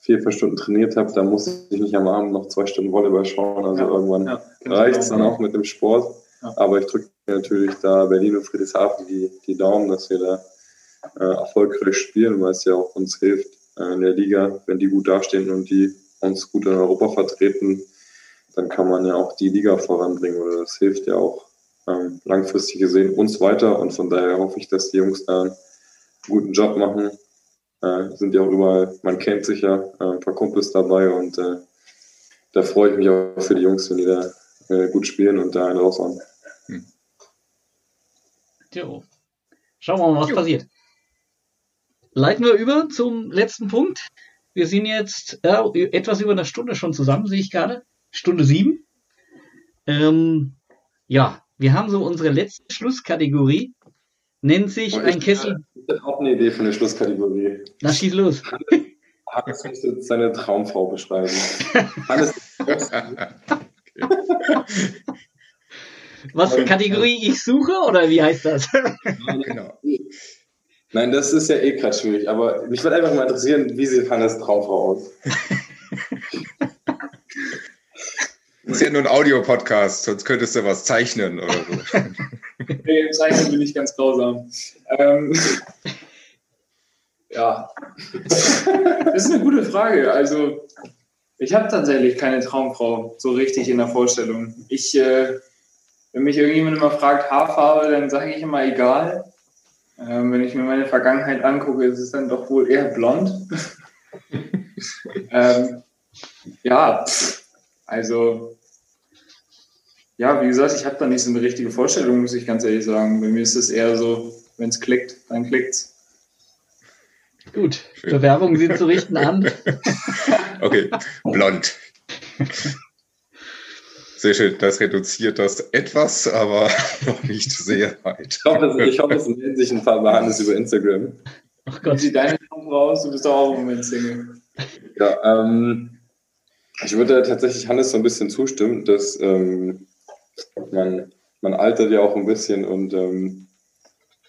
[SPEAKER 3] vier, fünf Stunden trainiert habe, dann muss ich nicht am Abend noch zwei Stunden Volleyball schauen. Also ja, irgendwann ja, reicht es dann auch mit dem Sport. Ja. Aber ich drücke natürlich da Berlin und Friedrichshafen die, die Daumen, dass wir da äh, erfolgreich spielen, weil es ja auch uns hilft äh, in der Liga, wenn die gut dastehen und die uns gut in Europa vertreten, dann kann man ja auch die Liga voranbringen oder das hilft ja auch ähm, langfristig gesehen uns weiter und von daher hoffe ich, dass die Jungs da einen guten Job machen. Äh, sind ja auch überall, man kennt sich ja, äh, ein paar Kumpels dabei und äh, da freue ich mich auch für die Jungs, wenn die da äh, gut spielen und da einen raushauen. Hm.
[SPEAKER 2] Jo. Schauen wir mal, was jo. passiert. Leiten wir über zum letzten Punkt. Wir sind jetzt äh, etwas über eine Stunde schon zusammen, sehe ich gerade. Stunde sieben. Ähm, ja, wir haben so unsere letzte Schlusskategorie. Nennt sich ein Kessel.
[SPEAKER 3] Ich habe auch eine Idee für eine Schlusskategorie.
[SPEAKER 2] Na, schieß los.
[SPEAKER 3] Hannes jetzt seine Traumfrau beschreiben. Hannes.
[SPEAKER 2] Was Kategorie ich suche oder wie heißt das? genau.
[SPEAKER 3] Nein, das ist ja eh gerade schwierig, aber mich würde einfach mal interessieren, wie sieht Hannes Traumfrau aus?
[SPEAKER 1] Das ist ja nur ein Audiopodcast, sonst könntest du was zeichnen oder so.
[SPEAKER 4] nee, im Zeichnen bin ich ganz grausam. Ähm, Ja, das ist eine gute Frage. Also, ich habe tatsächlich keine Traumfrau so richtig in der Vorstellung. Ich, äh, wenn mich irgendjemand immer fragt, Haarfarbe, dann sage ich immer egal. Ähm, wenn ich mir meine Vergangenheit angucke, ist es dann doch wohl eher blond. ähm, ja, also ja, wie gesagt, ich habe da nicht so eine richtige Vorstellung, muss ich ganz ehrlich sagen. Bei mir ist es eher so, wenn es klickt, dann klickt's.
[SPEAKER 2] Gut, Schön. Bewerbungen sind zu richten an.
[SPEAKER 1] okay, blond. Sehr schön, das reduziert das etwas, aber noch nicht sehr weit.
[SPEAKER 3] Ich hoffe, ich hoffe es melden sich ein paar bei Hannes über Instagram.
[SPEAKER 4] Ach Gott. Wie sieht deine raus? Du bist doch auch im Moment Single.
[SPEAKER 3] Ja, ähm, ich würde tatsächlich Hannes so ein bisschen zustimmen, dass ähm, man, man altert ja auch ein bisschen und ähm,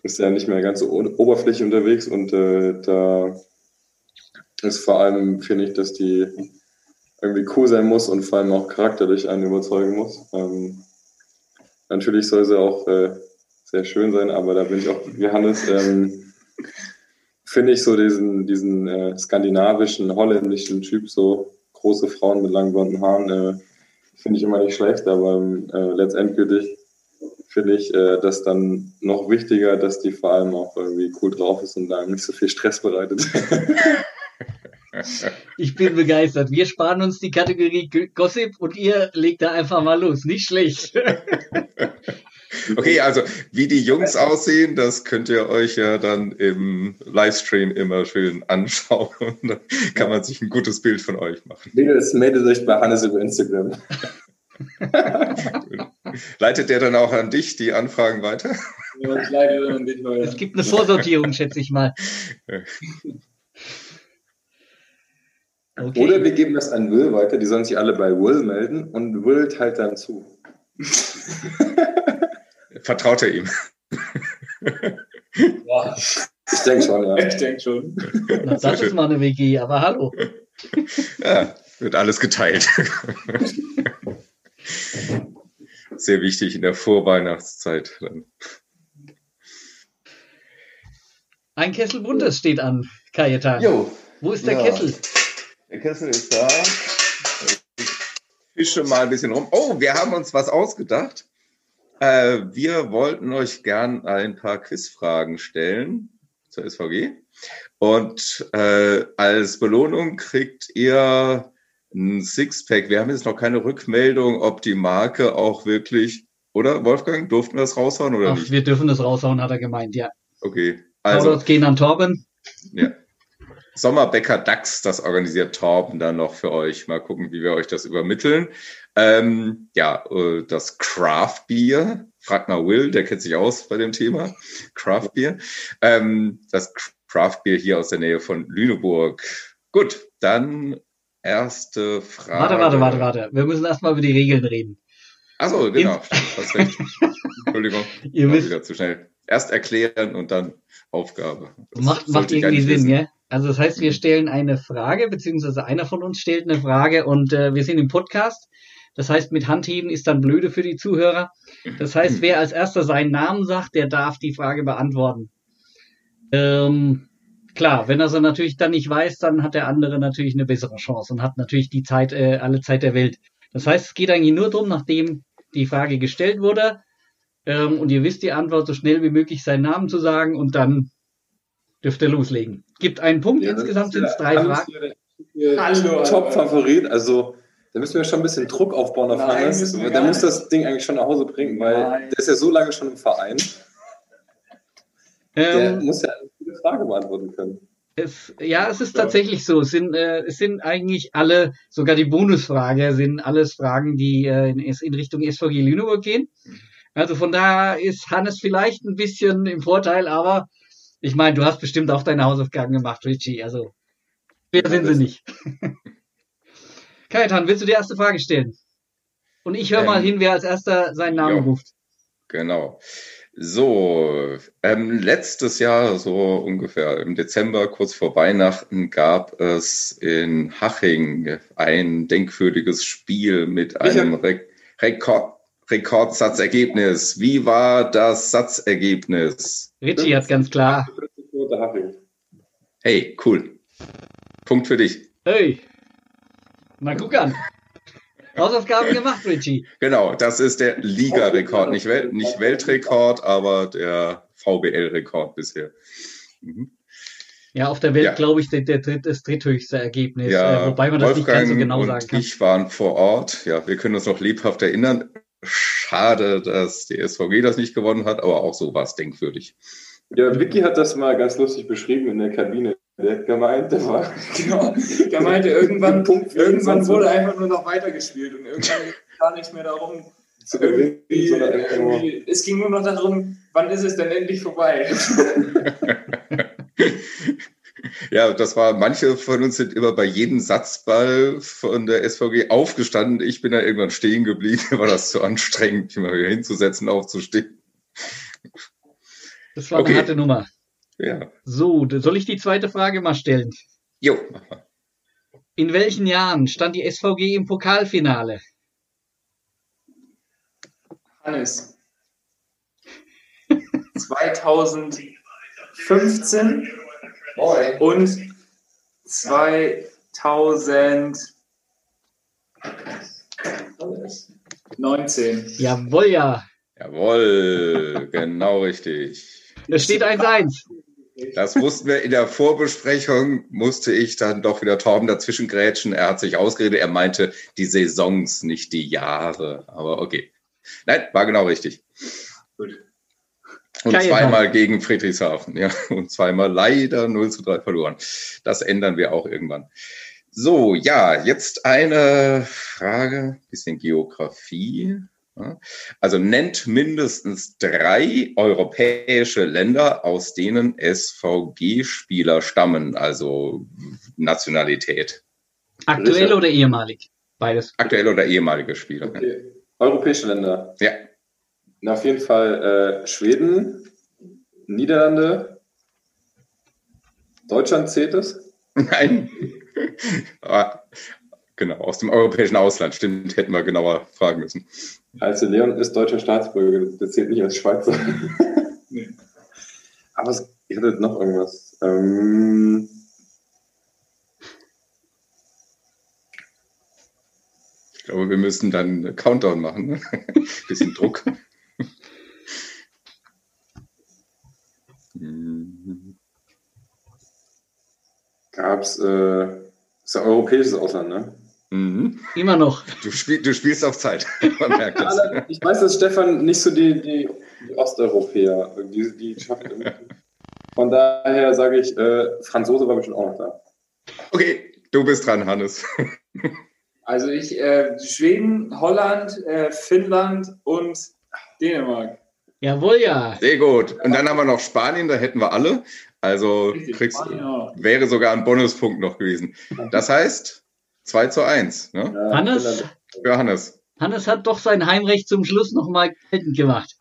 [SPEAKER 3] ist ja nicht mehr ganz so oberflächlich unterwegs und äh, da ist vor allem, finde ich, dass die irgendwie cool sein muss und vor allem auch charakterlich einen überzeugen muss. Ähm, natürlich soll sie auch äh, sehr schön sein, aber da bin ich auch wie Hannes. Ähm, finde ich so diesen, diesen äh, skandinavischen, holländischen Typ, so große Frauen mit langen blonden Haaren, äh, finde ich immer nicht schlecht, aber äh, letztendlich finde ich äh, das dann noch wichtiger, dass die vor allem auch irgendwie cool drauf ist und da nicht so viel Stress bereitet.
[SPEAKER 2] Ich bin begeistert. Wir sparen uns die Kategorie Gossip und ihr legt da einfach mal los. Nicht schlecht.
[SPEAKER 1] Okay, also wie die Jungs aussehen, das könnt ihr euch ja dann im Livestream immer schön anschauen. Da kann man sich ein gutes Bild von euch machen.
[SPEAKER 3] Mädels, meldet euch bei Hannes über Instagram.
[SPEAKER 1] Leitet der dann auch an dich die Anfragen weiter?
[SPEAKER 2] Ja. Es gibt eine Vorsortierung, schätze ich mal.
[SPEAKER 3] Okay. Oder wir geben das an Will weiter, die sollen sich alle bei Will melden und Will teilt dann zu.
[SPEAKER 1] Vertraut er ihm?
[SPEAKER 3] Ja. Ich denke schon, ja.
[SPEAKER 4] Ich denke schon.
[SPEAKER 2] Na, das ist mal eine WG, aber hallo.
[SPEAKER 1] Ja, wird alles geteilt. Sehr wichtig in der Vorweihnachtszeit.
[SPEAKER 2] Ein Kessel Buntes steht an, Kajetan. Jo. Wo ist der ja. Kessel?
[SPEAKER 1] Der Kessel ist da. Ich fische mal ein bisschen rum. Oh, wir haben uns was ausgedacht. Äh, wir wollten euch gern ein paar Quizfragen stellen zur SVG. Und äh, als Belohnung kriegt ihr ein Sixpack. Wir haben jetzt noch keine Rückmeldung, ob die Marke auch wirklich, oder Wolfgang, durften wir das raushauen oder Ach, nicht?
[SPEAKER 2] Wir dürfen das raushauen, hat er gemeint, ja.
[SPEAKER 1] Okay.
[SPEAKER 2] Also, Shoutouts gehen an Torben.
[SPEAKER 1] Ja. Sommerbäcker DAX, das organisiert Torben dann noch für euch. Mal gucken, wie wir euch das übermitteln. Ähm, ja, äh, das Craft Beer. Fragt mal Will, der kennt sich aus bei dem Thema. Craft Beer. Ähm, das Craft Beer hier aus der Nähe von Lüneburg. Gut, dann erste Frage.
[SPEAKER 2] Warte, warte, warte, warte. Wir müssen erstmal über die Regeln reden.
[SPEAKER 1] Achso, genau. Hast recht. Entschuldigung.
[SPEAKER 2] Ihr müsst
[SPEAKER 1] wieder zu schnell. Erst erklären und dann Aufgabe.
[SPEAKER 2] Das macht, macht irgendwie Sinn, ja? Also das heißt, wir mhm. stellen eine Frage, beziehungsweise einer von uns stellt eine Frage und äh, wir sind im Podcast. Das heißt, mit Handheben ist dann blöde für die Zuhörer. Das heißt, wer als erster seinen Namen sagt, der darf die Frage beantworten. Ähm, klar, wenn er sie natürlich dann nicht weiß, dann hat der andere natürlich eine bessere Chance und hat natürlich die Zeit, äh, alle Zeit der Welt. Das heißt, es geht eigentlich nur darum, nachdem die Frage gestellt wurde ähm, und ihr wisst die Antwort, so schnell wie möglich seinen Namen zu sagen und dann dürft ihr loslegen. Gibt einen Punkt, ja, insgesamt sind es drei Fragen.
[SPEAKER 3] Top-Favorit, also da müssen wir schon ein bisschen Druck aufbauen auf Nein, Hannes. Der muss das Ding eigentlich schon nach Hause bringen, weil Nein. der ist ja so lange schon im Verein. Ähm, der muss ja eine gute Frage beantworten können.
[SPEAKER 2] Es, ja, es ist ja. tatsächlich so. Es sind, äh, es sind eigentlich alle, sogar die Bonusfrage, sind alles Fragen, die äh, in, in Richtung SVG Lüneburg gehen. Also von daher ist Hannes vielleicht ein bisschen im Vorteil, aber ich meine, du hast bestimmt auch deine Hausaufgaben gemacht, Richie. Also, wer sind sie nicht? Kajetan, willst du die erste Frage stellen? Und ich höre ähm, mal hin, wer als erster seinen Namen jo, ruft.
[SPEAKER 1] Genau. So, ähm, letztes Jahr, so ungefähr im Dezember, kurz vor Weihnachten, gab es in Haching ein denkwürdiges Spiel mit einem Re Rekord, Rekordsatzergebnis. Wie war das Satzergebnis?
[SPEAKER 2] Richie hat ganz klar.
[SPEAKER 1] Hey, cool. Punkt für dich.
[SPEAKER 2] Hey. Na, guck an. Hausaufgaben gemacht, Richie.
[SPEAKER 1] Genau, das ist der Liga-Rekord. Nicht, Wel nicht Weltrekord, aber der VBL-Rekord bisher.
[SPEAKER 2] Mhm. Ja, auf der Welt, ja. glaube ich, der, der dritt, das dritthöchste Ergebnis.
[SPEAKER 1] Ja, äh, wobei man das Wolfgang nicht ganz so genau sagen kann. Ich waren vor Ort. Ja, wir können uns noch lebhaft erinnern. Schade, dass die SVG das nicht gewonnen hat, aber auch so war es denkwürdig.
[SPEAKER 3] Ja, Vicky hat das mal ganz lustig beschrieben in der Kabine. Der der war.
[SPEAKER 4] Genau, der meinte, irgendwann, irgendwann wurde einfach nur noch weitergespielt und irgendwann gar nicht mehr darum. Irgendwie, irgendwie, es ging nur noch darum, wann ist es denn endlich vorbei?
[SPEAKER 1] Ja, das war, manche von uns sind immer bei jedem Satzball von der SVG aufgestanden. Ich bin da irgendwann stehen geblieben, war das zu anstrengend, mich mal wieder hinzusetzen, aufzustehen.
[SPEAKER 2] Das war okay. eine harte Nummer.
[SPEAKER 1] Ja.
[SPEAKER 2] So, soll ich die zweite Frage mal stellen?
[SPEAKER 1] Jo.
[SPEAKER 2] In welchen Jahren stand die SVG im Pokalfinale?
[SPEAKER 4] Hannes. 2015 und 2019.
[SPEAKER 2] Jawohl, ja.
[SPEAKER 1] Jawohl, genau richtig.
[SPEAKER 2] Es steht 1-1.
[SPEAKER 1] Das wussten wir in der Vorbesprechung, musste ich dann doch wieder Torben dazwischen grätschen. Er hat sich ausgeredet, er meinte die Saisons, nicht die Jahre. Aber okay. Nein, war genau richtig. Gut. Und zweimal gegen Friedrichshafen, ja. Und zweimal leider 0 zu 3 verloren. Das ändern wir auch irgendwann. So, ja, jetzt eine Frage, bisschen Geografie. Also nennt mindestens drei europäische Länder, aus denen SVG-Spieler stammen, also Nationalität.
[SPEAKER 2] Aktuell oder ehemalig? Beides.
[SPEAKER 1] Aktuell oder ehemalige Spieler.
[SPEAKER 3] Okay. Europäische Länder.
[SPEAKER 1] Ja.
[SPEAKER 3] Na, auf jeden Fall äh, Schweden, Niederlande, Deutschland zählt es?
[SPEAKER 1] Nein. genau, aus dem europäischen Ausland, stimmt, hätten wir genauer fragen müssen.
[SPEAKER 3] Also Leon ist deutscher Staatsbürger, das zählt nicht als Schweizer. nee. Aber es, ihr hattet noch irgendwas. Ähm,
[SPEAKER 1] ich glaube, wir müssen dann einen Countdown machen. Ne? Bisschen Druck.
[SPEAKER 3] Gab es, äh, ist ja europäisches Ausland, ne?
[SPEAKER 2] Mhm. Immer noch.
[SPEAKER 1] Du, spiel, du, spielst auf Zeit.
[SPEAKER 3] Man merkt das. Ich weiß, dass Stefan nicht so die, die, die Osteuropäer, die, die schafft. Von daher sage ich, äh, Franzose war bestimmt auch noch da.
[SPEAKER 1] Okay, du bist dran, Hannes.
[SPEAKER 4] Also ich, äh, Schweden, Holland, äh, Finnland und Dänemark.
[SPEAKER 2] Jawohl, ja.
[SPEAKER 1] Sehr gut. Und dann haben wir noch Spanien, da hätten wir alle. Also kriegst, wäre sogar ein Bonuspunkt noch gewesen. Das heißt, 2 zu 1. Ne?
[SPEAKER 2] Ja, Hannes,
[SPEAKER 1] für Hannes.
[SPEAKER 2] Hannes hat doch sein Heimrecht zum Schluss nochmal geltend gemacht.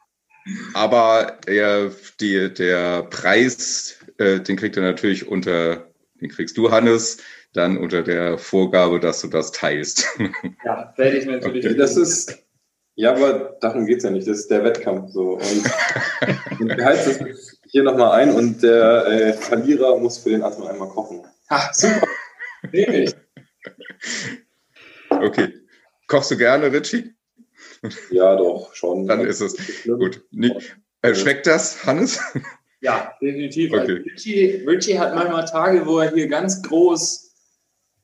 [SPEAKER 1] Aber er, die, der Preis, äh, den kriegt er natürlich unter, den kriegst du, Hannes, dann unter der Vorgabe, dass du das teilst.
[SPEAKER 4] Ja, werde ich natürlich. Okay.
[SPEAKER 3] Das ist, ja, aber darum geht es ja nicht. Das ist der Wettkampf. So. Und, und wir heizen das hier nochmal ein und der äh, Verlierer muss für den erstmal einmal kochen.
[SPEAKER 4] Ha, super. Nee,
[SPEAKER 1] Okay. Kochst du gerne, Richie?
[SPEAKER 3] Ja, doch, schon.
[SPEAKER 1] Dann ist es gut. Äh, schmeckt das, Hannes?
[SPEAKER 4] Ja, definitiv. Also okay. Richie, Richie hat manchmal Tage, wo er hier ganz groß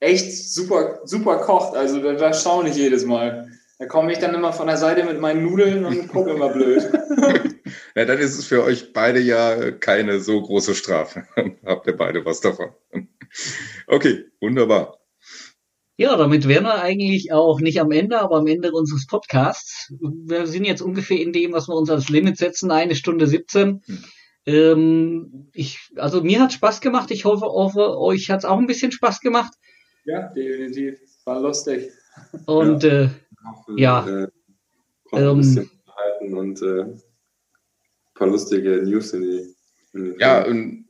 [SPEAKER 4] echt super, super kocht. Also da, da staune ich jedes Mal. Da komme ich dann immer von der Seite mit meinen Nudeln und gucke immer blöd.
[SPEAKER 1] ja, dann ist es für euch beide ja keine so große Strafe. Habt ihr beide was davon. Okay, wunderbar.
[SPEAKER 2] Ja, damit wären wir eigentlich auch nicht am Ende, aber am Ende unseres Podcasts. Wir sind jetzt ungefähr in dem, was wir uns als Limit setzen, eine Stunde 17. Hm. Ähm, ich, also mir hat Spaß gemacht. Ich hoffe, hoffe euch hat es auch ein bisschen Spaß gemacht.
[SPEAKER 4] Ja, definitiv. War lustig.
[SPEAKER 2] Und ja, äh, ja äh,
[SPEAKER 3] ähm, und äh, ein paar lustige News in die.
[SPEAKER 1] In die ja, und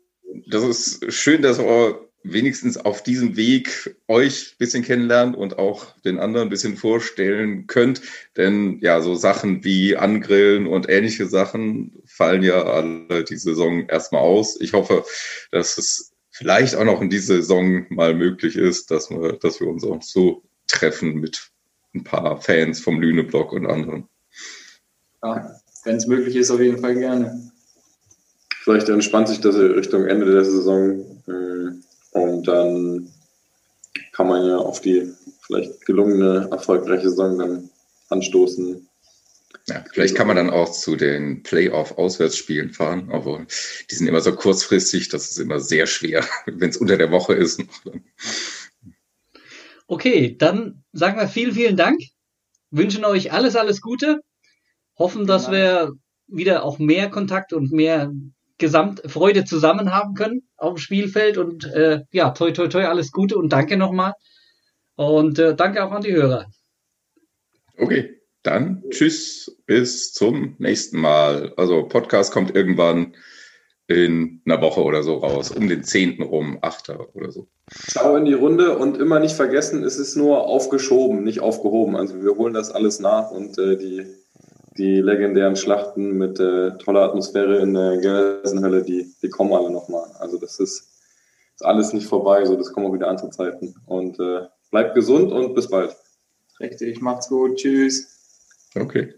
[SPEAKER 1] das ist schön, dass wir wenigstens auf diesem Weg euch ein bisschen kennenlernt und auch den anderen ein bisschen vorstellen könnt. Denn ja, so Sachen wie Angrillen und ähnliche Sachen fallen ja alle die Saison erstmal aus. Ich hoffe, dass es vielleicht auch noch in dieser Saison mal möglich ist, dass wir, dass wir uns auch so treffen mit ein paar Fans vom Lüne-Block und anderen.
[SPEAKER 4] Ja, wenn es möglich ist, auf jeden Fall gerne.
[SPEAKER 3] Vielleicht entspannt sich das Richtung Ende der Saison äh, und dann kann man ja auf die vielleicht gelungene, erfolgreiche Saison dann anstoßen.
[SPEAKER 1] Ja, vielleicht kann man dann auch zu den Playoff-Auswärtsspielen fahren, aber die sind immer so kurzfristig, das ist immer sehr schwer, wenn es unter der Woche ist.
[SPEAKER 2] Okay, dann sagen wir vielen, vielen Dank. Wünschen euch alles, alles Gute. Hoffen, dass wir wieder auch mehr Kontakt und mehr Gesamtfreude zusammen haben können auf dem Spielfeld. Und äh, ja, toi, toi, toi, alles Gute und danke nochmal. Und äh, danke auch an die Hörer.
[SPEAKER 1] Okay, dann tschüss, bis zum nächsten Mal. Also Podcast kommt irgendwann in einer Woche oder so raus, um den 10. rum, 8. oder so.
[SPEAKER 3] Schau in die Runde und immer nicht vergessen, es ist nur aufgeschoben, nicht aufgehoben. Also wir holen das alles nach und äh, die, die legendären Schlachten mit äh, toller Atmosphäre in der Gelsenhölle, die, die kommen alle nochmal. Also das ist, ist alles nicht vorbei, so das kommen auch wieder andere Zeiten. Und äh, Bleibt gesund und bis bald.
[SPEAKER 4] Richtig, macht's gut. Tschüss.
[SPEAKER 1] Okay.